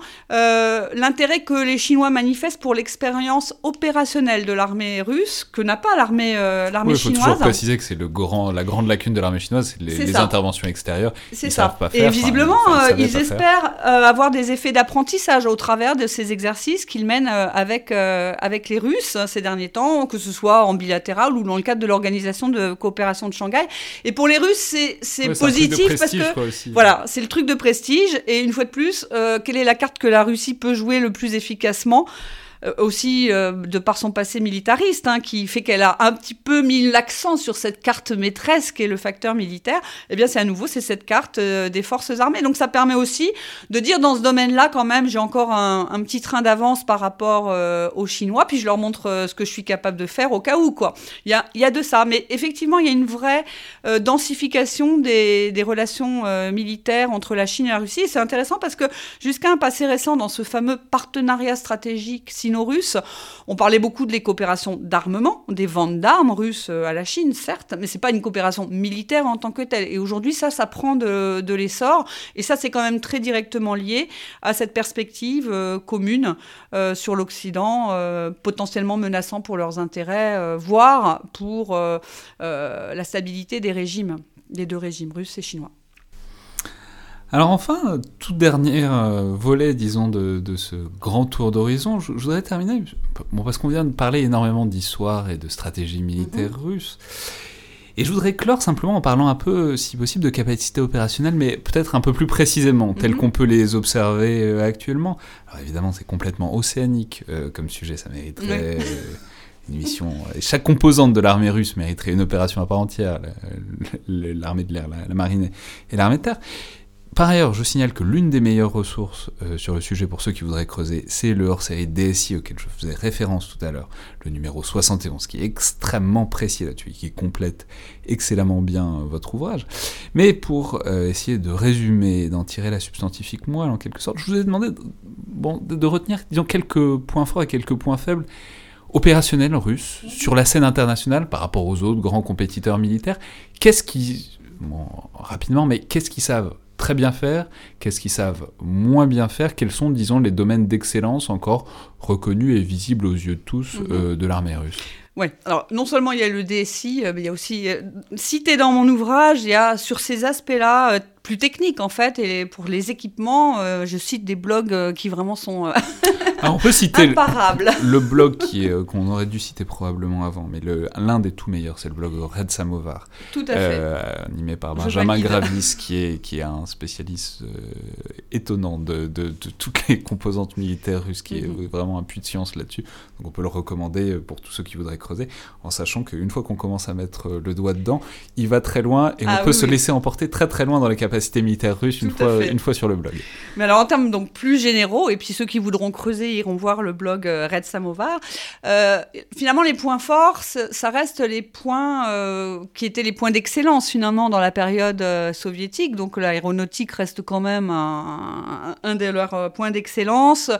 l'intérêt que les Chinois manifestent pour l'expérience opérationnelle de l'armée russe que n'a pas l'armée euh, l'armée Il faut toujours chinoise. préciser que c'est le grand, la grande lacune de l'armée chinoise, c'est les, interventions extérieures. C'est ça. savent pas faire, Et visiblement, enfin, ils euh, ils espèrent euh, avoir des effets d'apprentissage au travers de ces exercices qu'ils mènent euh, avec, euh, avec les Russes euh, ces derniers temps, que ce soit en bilatéral ou dans le cadre de l'organisation de coopération de Shanghai. Et pour les Russes, c'est Ouais, positif parce que quoi, voilà, c'est le truc de prestige. Et une fois de plus, euh, quelle est la carte que la Russie peut jouer le plus efficacement aussi euh, de par son passé militariste, hein, qui fait qu'elle a un petit peu mis l'accent sur cette carte maîtresse qui est le facteur militaire, eh bien c'est à nouveau c'est cette carte euh, des forces armées. Donc ça permet aussi de dire dans ce domaine-là quand même j'ai encore un, petit train d'avance par rapport euh, aux Chinois, puis je leur montre euh, ce que je suis capable de faire au cas où quoi. Il y a, il y a de ça, mais effectivement il y a une vraie euh, densification des, des relations euh, militaires entre la Chine et la Russie. C'est intéressant parce que jusqu'à un passé récent dans ce fameux partenariat stratégique on parlait beaucoup de coopérations d'armement, des ventes d'armes russes euh, à la Chine, certes, mais c'est pas une coopération militaire en tant que telle. Et aujourd'hui, ça, ça prend de, l'essor. Et ça, c'est quand même très directement lié à cette perspective euh, commune euh, sur l'Occident, potentiellement menaçant pour leurs intérêts, voire pour la stabilité des régimes, des deux régimes, russes et chinois. Alors enfin, tout dernier euh, volet, disons, de, de ce grand tour d'horizon, je, je voudrais terminer, bon, parce qu'on vient de parler énormément d'histoire et de stratégie militaire russe, et je voudrais clore simplement en parlant un peu, si possible, de capacités opérationnelles, mais peut-être un peu plus précisément, telles Mhm. qu'on peut les observer euh, actuellement. Alors évidemment, c'est complètement océanique euh, comme sujet, ça mériterait... Une mission. Chaque composante de l'armée russe mériterait une opération à part entière, la- la- l'armée de l'air, la, la marine et l'armée de terre. Par ailleurs, je signale que l'une des meilleures ressources euh, sur le sujet pour ceux qui voudraient creuser, c'est le hors-série DSI auquel je faisais référence tout à l'heure, le numéro 71, qui est extrêmement précis là-dessus, qui complète excellemment bien euh, votre ouvrage. Mais pour euh, essayer de résumer, d'en tirer la substantifique moelle en quelque sorte, je vous ai demandé de retenir, disons, quelques points forts et quelques points faibles opérationnels russes sur la scène internationale par rapport aux autres grands compétiteurs militaires. Qu'est-ce qui, bon, rapidement, mais qu'est-ce qu'ils savent très bien faire, qu'est-ce qu'ils savent moins bien faire, quels sont, disons, les domaines d'excellence encore reconnus et visibles aux yeux de tous Mhm. euh, de l'armée russe? Ouais. Alors non seulement il y a le DSI, euh, mais il y a aussi euh, cité dans mon ouvrage, il y a sur ces aspects-là euh, plus techniques en fait, et pour les équipements, euh, je cite des blogs euh, qui vraiment sont euh, Alors on peut citer le, blog qui est, euh, qu'on aurait dû citer probablement avant, mais le- l'un des tout meilleurs, c'est le blog Red Samovar, Tout à fait. euh, animé par Benjamin. Gravis, qui est, qui est un spécialiste euh, étonnant de, de- de toutes les composantes militaires russes, qui Mhm. est vraiment un puits de science là-dessus. Donc on peut le recommander euh, pour tous ceux qui voudraient creuser, en sachant qu'une fois qu'on commence à mettre euh, le doigt dedans, il va très loin et Ah on peut oui, se oui. laisser emporter très très loin dans les capacités militaires russes une Tout fois, fait. une fois sur le blog. Mais alors en termes donc plus généraux, et puis ceux qui voudront creuser iront voir le blog euh, Red Samovar. euh, finalement, les points forts, ça reste les points euh, qui étaient les points d'excellence finalement dans la période euh, soviétique. Donc l'aéronautique reste quand même un, un de leurs points d'excellence.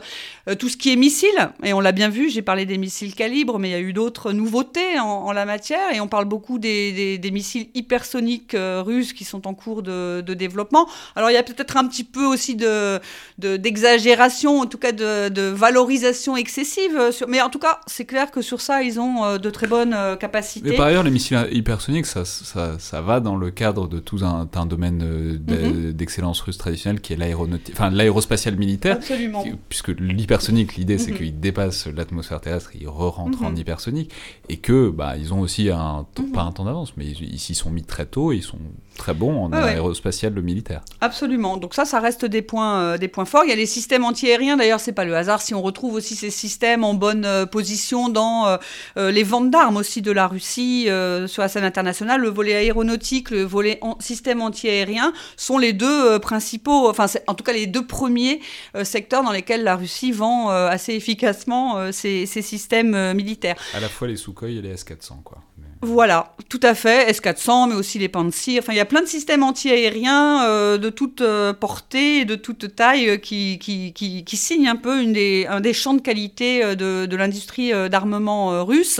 Tout ce qui est missiles, et on l'a bien vu, j'ai parlé des missiles calibre, mais il y a eu d'autres nouveautés en, en la matière, et on parle beaucoup des, des- des missiles hypersoniques euh, russes qui sont en cours de, de développement. Alors il y a peut-être un petit peu aussi de de- d'exagération, en tout cas de, de valorisation excessive. euh, sur- mais en tout cas, c'est clair que sur ça, ils ont euh, de très bonnes capacités. Mais par ailleurs, les missiles hypersoniques, ça, ça, ça va dans le cadre de tout un, un domaine de- d'excellence russe traditionnelle qui est l'aéronautique, enfin l'aérospatiale militaire. Absolument. Puisque l'hypersonique, l'idée c'est Mhm. qu'il dépasse l'atmosphère terrestre, il re-rentre en Mhm. hypersonique, et que bah ils ont aussi un temps- Mhm. pas un temps d'avance, mais ils ils s'y sont mis très tôt, et ils sont très bons en aérospatial le militaire. Absolument. Donc ça, ça reste des points, des points forts. Il y a les systèmes antiaériens. D'ailleurs, c'est pas le hasard si on retrouve aussi ces systèmes en bonne position dans les ventes d'armes aussi de la Russie sur la scène internationale. Le volet aéronautique, le volet système antiaérien sont les deux principaux, enfin en tout cas les deux premiers secteurs dans lesquels la Russie vend assez efficacement ces, systèmes militaires. À la fois les Sukhoi et les S-400, quoi. Voilà, tout à fait. S-400, mais aussi les Pantsir. Enfin, il y a plein de systèmes anti-aériens euh, de toute euh, portée de toute taille euh, qui, qui, qui, signent un peu un des champs de qualité de, de l'industrie d'armement russe.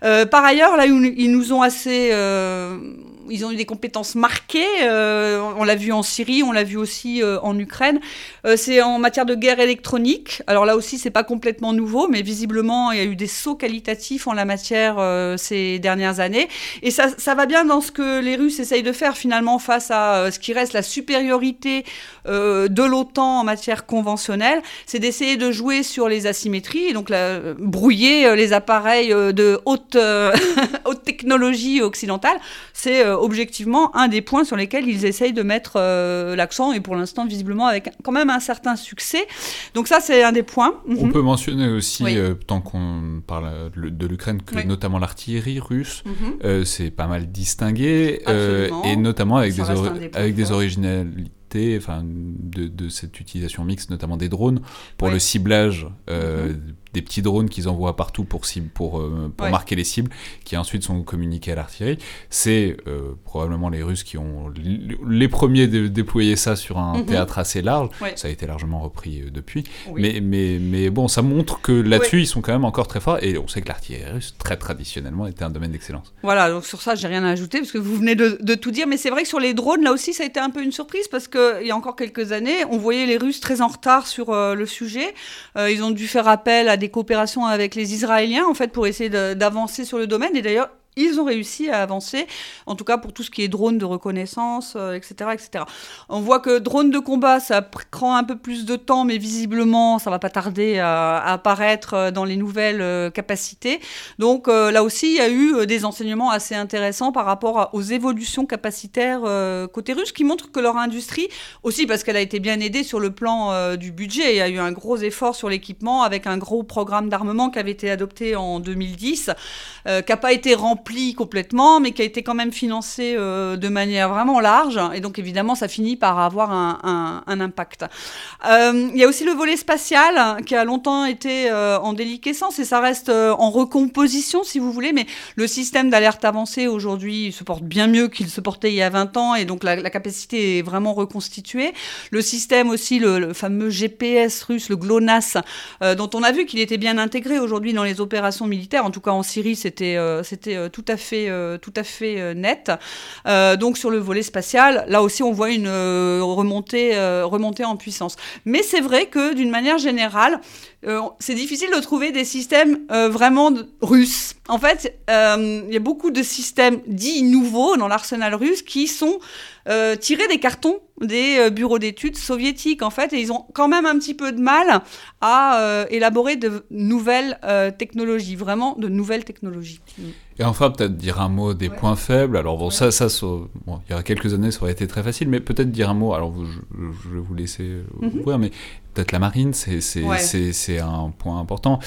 par ailleurs, là, ils nous ont assez ils ont eu des compétences marquées. Euh, on l'a vu en Syrie, on l'a vu aussi euh, en Ukraine. Euh, c'est en matière de guerre électronique. Alors là aussi, c'est pas complètement nouveau, mais visiblement, il y a eu des sauts qualitatifs en la matière ces dernières années. Et ça, ça va bien dans ce que les Russes essayent de faire finalement face à ce qui reste la supériorité de l'OTAN en matière conventionnelle. C'est d'essayer de jouer sur les asymétries, donc brouiller les appareils de haute, haute technologie occidentale. C'est euh, objectivement un des points sur lesquels ils essayent de mettre euh, l'accent et pour l'instant visiblement avec quand même un certain succès. Donc ça c'est un des points. On mhm. peut mentionner aussi, euh, tant qu'on parle de l'Ukraine, que notamment l'artillerie russe, mhm. c'est pas mal distingué et notamment avec, des, avec des originalités enfin, de, cette utilisation mixte, notamment des drones, pour le ciblage mhm des petits drones qu'ils envoient partout pour, pour, euh, pour marquer les cibles, qui ensuite sont communiqués à l'artillerie. C'est euh, probablement les Russes qui ont les premiers déployé ça sur un mhm. théâtre assez large. Ça a été largement repris euh, depuis. Mais, mais, mais bon, ça montre que là-dessus, ils sont quand même encore très forts. Et on sait que l'artillerie russe, très traditionnellement, était un domaine d'excellence. Voilà, donc sur ça, j'ai rien à ajouter, parce que vous venez de, de tout dire. Mais c'est vrai que sur les drones, là aussi, ça a été un peu une surprise, parce qu'il y a encore quelques années, on voyait les Russes très en retard sur le sujet. ils ont dû faire appel à des des coopérations avec les Israéliens, en fait, pour essayer d'avancer sur le domaine. Et d'ailleurs, ils ont réussi à avancer, en tout cas pour tout ce qui est drone de reconnaissance, etc., euh, etc. On voit que drone de combat, ça prend un peu plus de temps, mais visiblement, ça va pas tarder à, apparaître euh, dans les nouvelles euh, capacités. Donc là aussi, il y a eu des enseignements assez intéressants par rapport aux évolutions capacitaires côté russe, qui montrent que leur industrie, aussi parce qu'elle a été bien aidée sur le plan du budget, il y a eu un gros effort sur l'équipement avec un gros programme d'armement qui avait été adopté en 2010, qui n'a pas été rempli complètement, mais qui a été quand même financé euh, de manière vraiment large. Et donc évidemment, ça finit par avoir un, impact. Euh, il y a aussi le volet spatial qui a longtemps été euh, en déliquescence et ça reste en recomposition, si vous voulez. Mais le système d'alerte avancée aujourd'hui se porte bien mieux qu'il se portait il y a 20 ans et donc la, capacité est vraiment reconstituée. Le système aussi, le, fameux GPS russe, le GLONASS, dont on a vu qu'il était bien intégré aujourd'hui dans les opérations militaires. En tout cas en Syrie, c'était c'était tout à fait, euh, tout euh, net. Euh, donc sur le volet spatial, là aussi on voit une remontée, remontée en puissance. Mais c'est vrai que d'une manière générale, c'est difficile de trouver des systèmes vraiment russes. En fait, il y a beaucoup de systèmes dits nouveaux dans l'arsenal russe qui sont tirés des cartons des euh, bureaux d'études soviétiques en fait et ils ont quand même un petit peu de mal à euh, élaborer de nouvelles euh, technologies, vraiment de nouvelles technologies. Et enfin peut-être dire un mot des points faibles. Alors bon ça ça, bon, il y a quelques années ça aurait été très facile, mais peut-être dire un mot. Alors je, vais vous laisser mhm. ouvrir, mais peut-être la marine c'est c'est un point important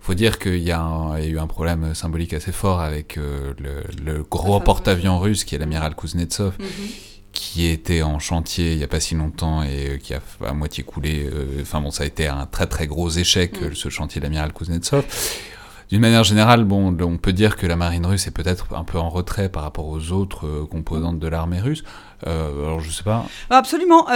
faut dire qu'il y, a eu un problème symbolique assez fort avec le, gros porte-avions russe qui est l'amiral Kuznetsov, mhm qui était en chantier il n'y a pas si longtemps et euh, qui a à moitié coulé. Euh, enfin bon, ça a été un très très gros échec, mm. ce chantier de l'amiral Kuznetsov. D'une manière générale, bon, on peut dire que la marine russe est peut-être un peu en retrait par rapport aux autres euh, composantes de l'armée russe. alors je sais pas. Absolument,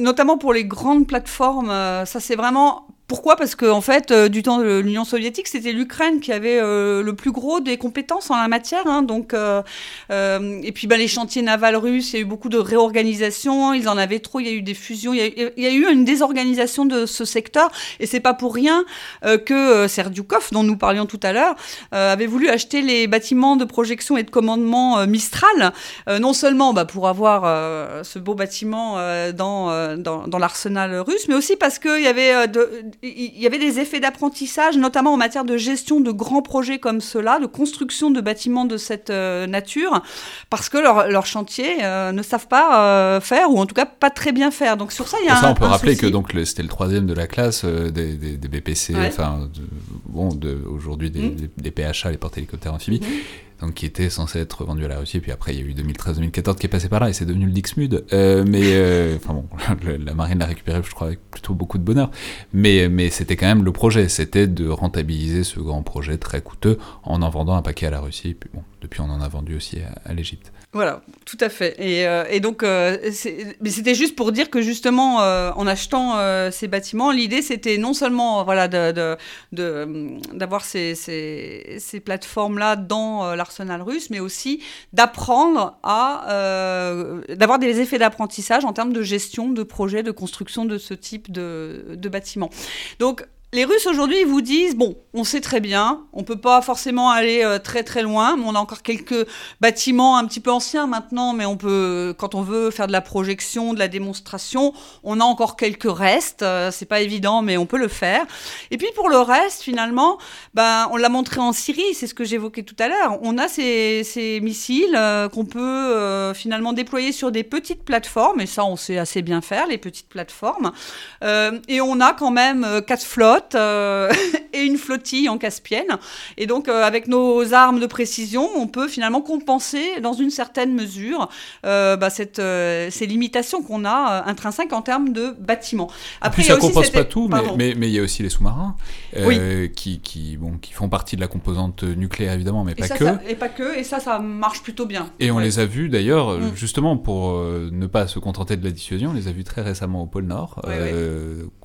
notamment pour les grandes plateformes, ça c'est vraiment pourquoi? Parce qu'en en fait, euh, du temps de l'Union soviétique, c'était l'Ukraine qui avait euh, le plus gros des compétences en la matière. Hein, donc, euh, et puis bah, les chantiers navals russes, il y a eu beaucoup de réorganisation. Ils en avaient trop. Il y a eu des fusions. Il y a, eu une désorganisation de ce secteur. Et c'est pas pour rien que Serdyukov, dont nous parlions tout à l'heure, avait voulu acheter les bâtiments de projection et de commandement Mistral, non seulement bah, pour avoir ce beau bâtiment dans, dans, dans l'arsenal russe, mais aussi parce qu'il y avait de, il y avait des effets d'apprentissage, notamment en matière de gestion de grands projets comme cela, de construction de bâtiments de cette nature, parce que leurs leur chantiers ne savent pas faire, ou en tout cas pas très bien faire. Donc sur ça, il y a ça, un, on peut rappeler que donc c'était le troisième de la classe des, des, des, BPC, enfin bon, de, aujourd'hui des, mmh. des, PHA, les porte hélicoptères amphibies. Mmh donc qui était censé être vendu à la Russie, puis après il y a eu 2013-2014 qui est passé par là et c'est devenu le Dixmude. Euh, mais euh, bon, la marine l'a récupéré, je crois, avec plutôt beaucoup de bonheur. Mais, mais c'était quand même le projet, c'était de rentabiliser ce grand projet très coûteux en en vendant un paquet à la Russie. puis bon, depuis on en a vendu aussi à, l'Égypte. Voilà, tout à fait. Et, euh, donc, euh, c'était juste pour dire que justement, euh, en achetant ces bâtiments, l'idée c'était non seulement voilà d'avoir de, ces, ces, ces plateformes-là dans l'arsenal russe, mais aussi d'apprendre à d'avoir des effets d'apprentissage en termes de gestion de projets de construction de ce type de, de bâtiments. Donc les Russes aujourd'hui vous disent bon, on sait très bien, on peut pas forcément aller euh, très très loin, mais on a encore quelques bâtiments un petit peu anciens maintenant, mais on peut, quand on veut faire de la projection, de la démonstration, on a encore quelques restes. Euh, c'est pas évident, mais on peut le faire. Et puis pour le reste, finalement, ben on l'a montré en Syrie, c'est ce que j'évoquais tout à l'heure. On a ces, ces missiles euh, qu'on peut finalement déployer sur des petites plateformes, et ça on sait assez bien faire les petites plateformes. et on a quand même quatre flottes euh, et une flottille en Caspienne. Et donc, euh, avec nos armes de précision, on peut finalement compenser dans une certaine mesure euh, bah, cette, ces limitations qu'on a intrinsèques en termes de bâtiments. Après, ça ne compense pas tout, mais, mais, il y a aussi les sous-marins qui, qui, bon, qui font partie de la composante nucléaire, évidemment, mais pas que. et pas que, et ça, ça marche plutôt bien. Et on les a vus d'ailleurs, mm. justement, pour ne pas se contenter de la dissuasion, on les a vus très récemment au pôle Nord,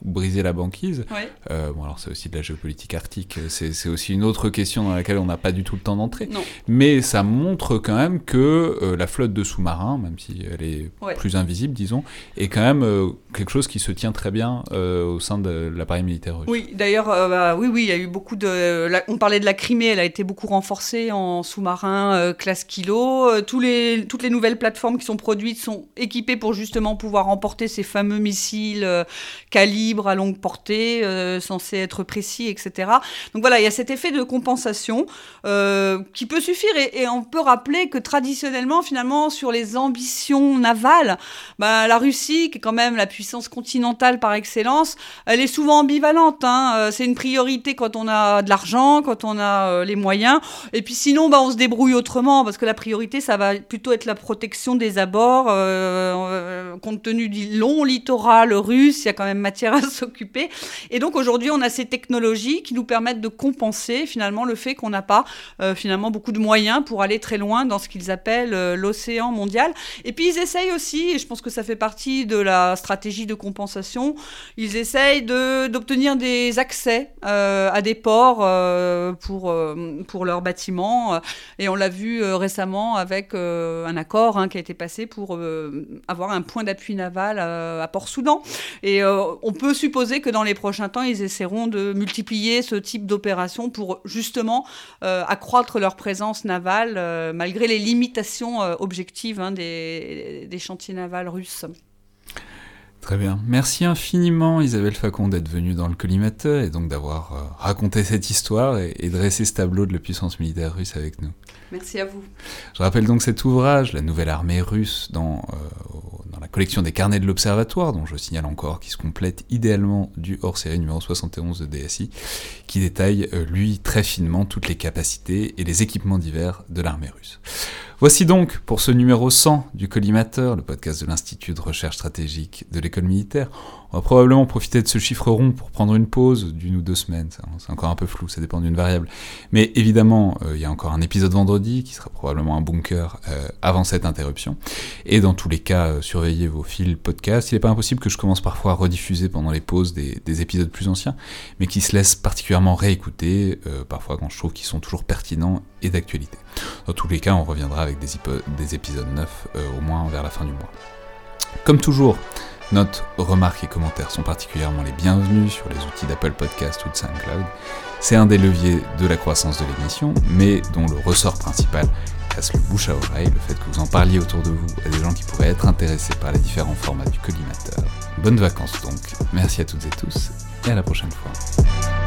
briser la banquise. Euh, bon, alors c'est aussi de la géopolitique arctique, c'est aussi une autre question dans laquelle on n'a pas du tout le temps d'entrer. Mais ça montre quand même que euh, la flotte de sous-marins, même si elle est plus invisible, disons, est quand même euh, quelque chose qui se tient très bien au sein de l'appareil militaire russe. Oui, d'ailleurs, bah, oui, oui, il y a eu beaucoup de. on parlait de la Crimée, elle a été beaucoup renforcée en sous-marin classe kilo. Tous les, toutes les nouvelles plateformes qui sont produites sont équipées pour justement pouvoir emporter ces fameux missiles calibre à longue portée censé être précis, etc. Donc voilà, il y a cet effet de compensation euh, qui peut suffire et, on peut rappeler que traditionnellement, finalement, sur les ambitions navales, bah, la Russie, qui est quand même la puissance continentale par excellence, elle est souvent ambivalente. Hein. Euh, c'est une priorité quand on a de l'argent, quand on a euh, les moyens, et puis sinon, bah, on se débrouille autrement parce que la priorité, ça va plutôt être la protection des abords, compte tenu du long littoral russe, il y a quand même matière à s'occuper. Et donc aujourd'hui, on a ces technologies qui nous permettent de compenser finalement le fait qu'on n'a pas euh, finalement beaucoup de moyens pour aller très loin dans ce qu'ils appellent euh, l'océan mondial. Et puis ils essayent aussi, et je pense que ça fait partie de la stratégie de compensation, ils essayent d'obtenir des accès euh, à des ports pour, pour leurs bâtiments. Et on l'a vu récemment avec un accord hein, qui a été passé pour avoir un point d'appui naval à Port-Soudan. Et on peut supposer que dans les prochains temps, ils essaieront de multiplier ce type d'opérations pour justement euh, accroître leur présence navale euh, malgré les limitations euh, objectives hein, des, chantiers navals russes. Très bien. Merci infiniment Isabelle Facon d'être venue dans le collimateur et donc d'avoir raconté cette histoire et, dressé ce tableau de la puissance militaire russe avec nous. Merci à vous. Je rappelle donc cet ouvrage, La nouvelle armée russe, dans, dans la collection des carnets de l'Observatoire, dont je signale encore qu'il se complète idéalement du hors-série numéro 71 de DSI, qui détaille, euh, lui, très finement toutes les capacités et les équipements divers de l'armée russe. Voici donc pour ce numéro 100 du Collimateur, le podcast de l'Institut de recherche stratégique de l'école militaire. On va probablement profiter de ce chiffre rond pour prendre une pause d'une ou deux semaines. C'est encore un peu flou, ça dépend d'une variable. Mais évidemment, euh, il y a encore un épisode vendredi qui sera probablement un bunker euh, avant cette interruption. Et dans tous les cas, euh, surveillez vos fils podcast. Il n'est pas impossible que je commence parfois à rediffuser pendant les pauses des, épisodes plus anciens, mais qui se laissent particulièrement réécouter, parfois quand je trouve qu'ils sont toujours pertinents d'actualité. Dans tous les cas, on reviendra avec des, des épisodes neufs au moins vers la fin du mois. Comme toujours, Notes, remarques et commentaires sont particulièrement les bienvenus sur les outils d'Apple Podcast ou de SoundCloud. C'est un des leviers de la croissance de l'émission, mais dont le ressort principal reste le bouche à oreille, le fait que vous en parliez autour de vous à des gens qui pourraient être intéressés par les différents formats du collimateur. Bonnes vacances donc, merci à toutes et tous, et à la prochaine fois.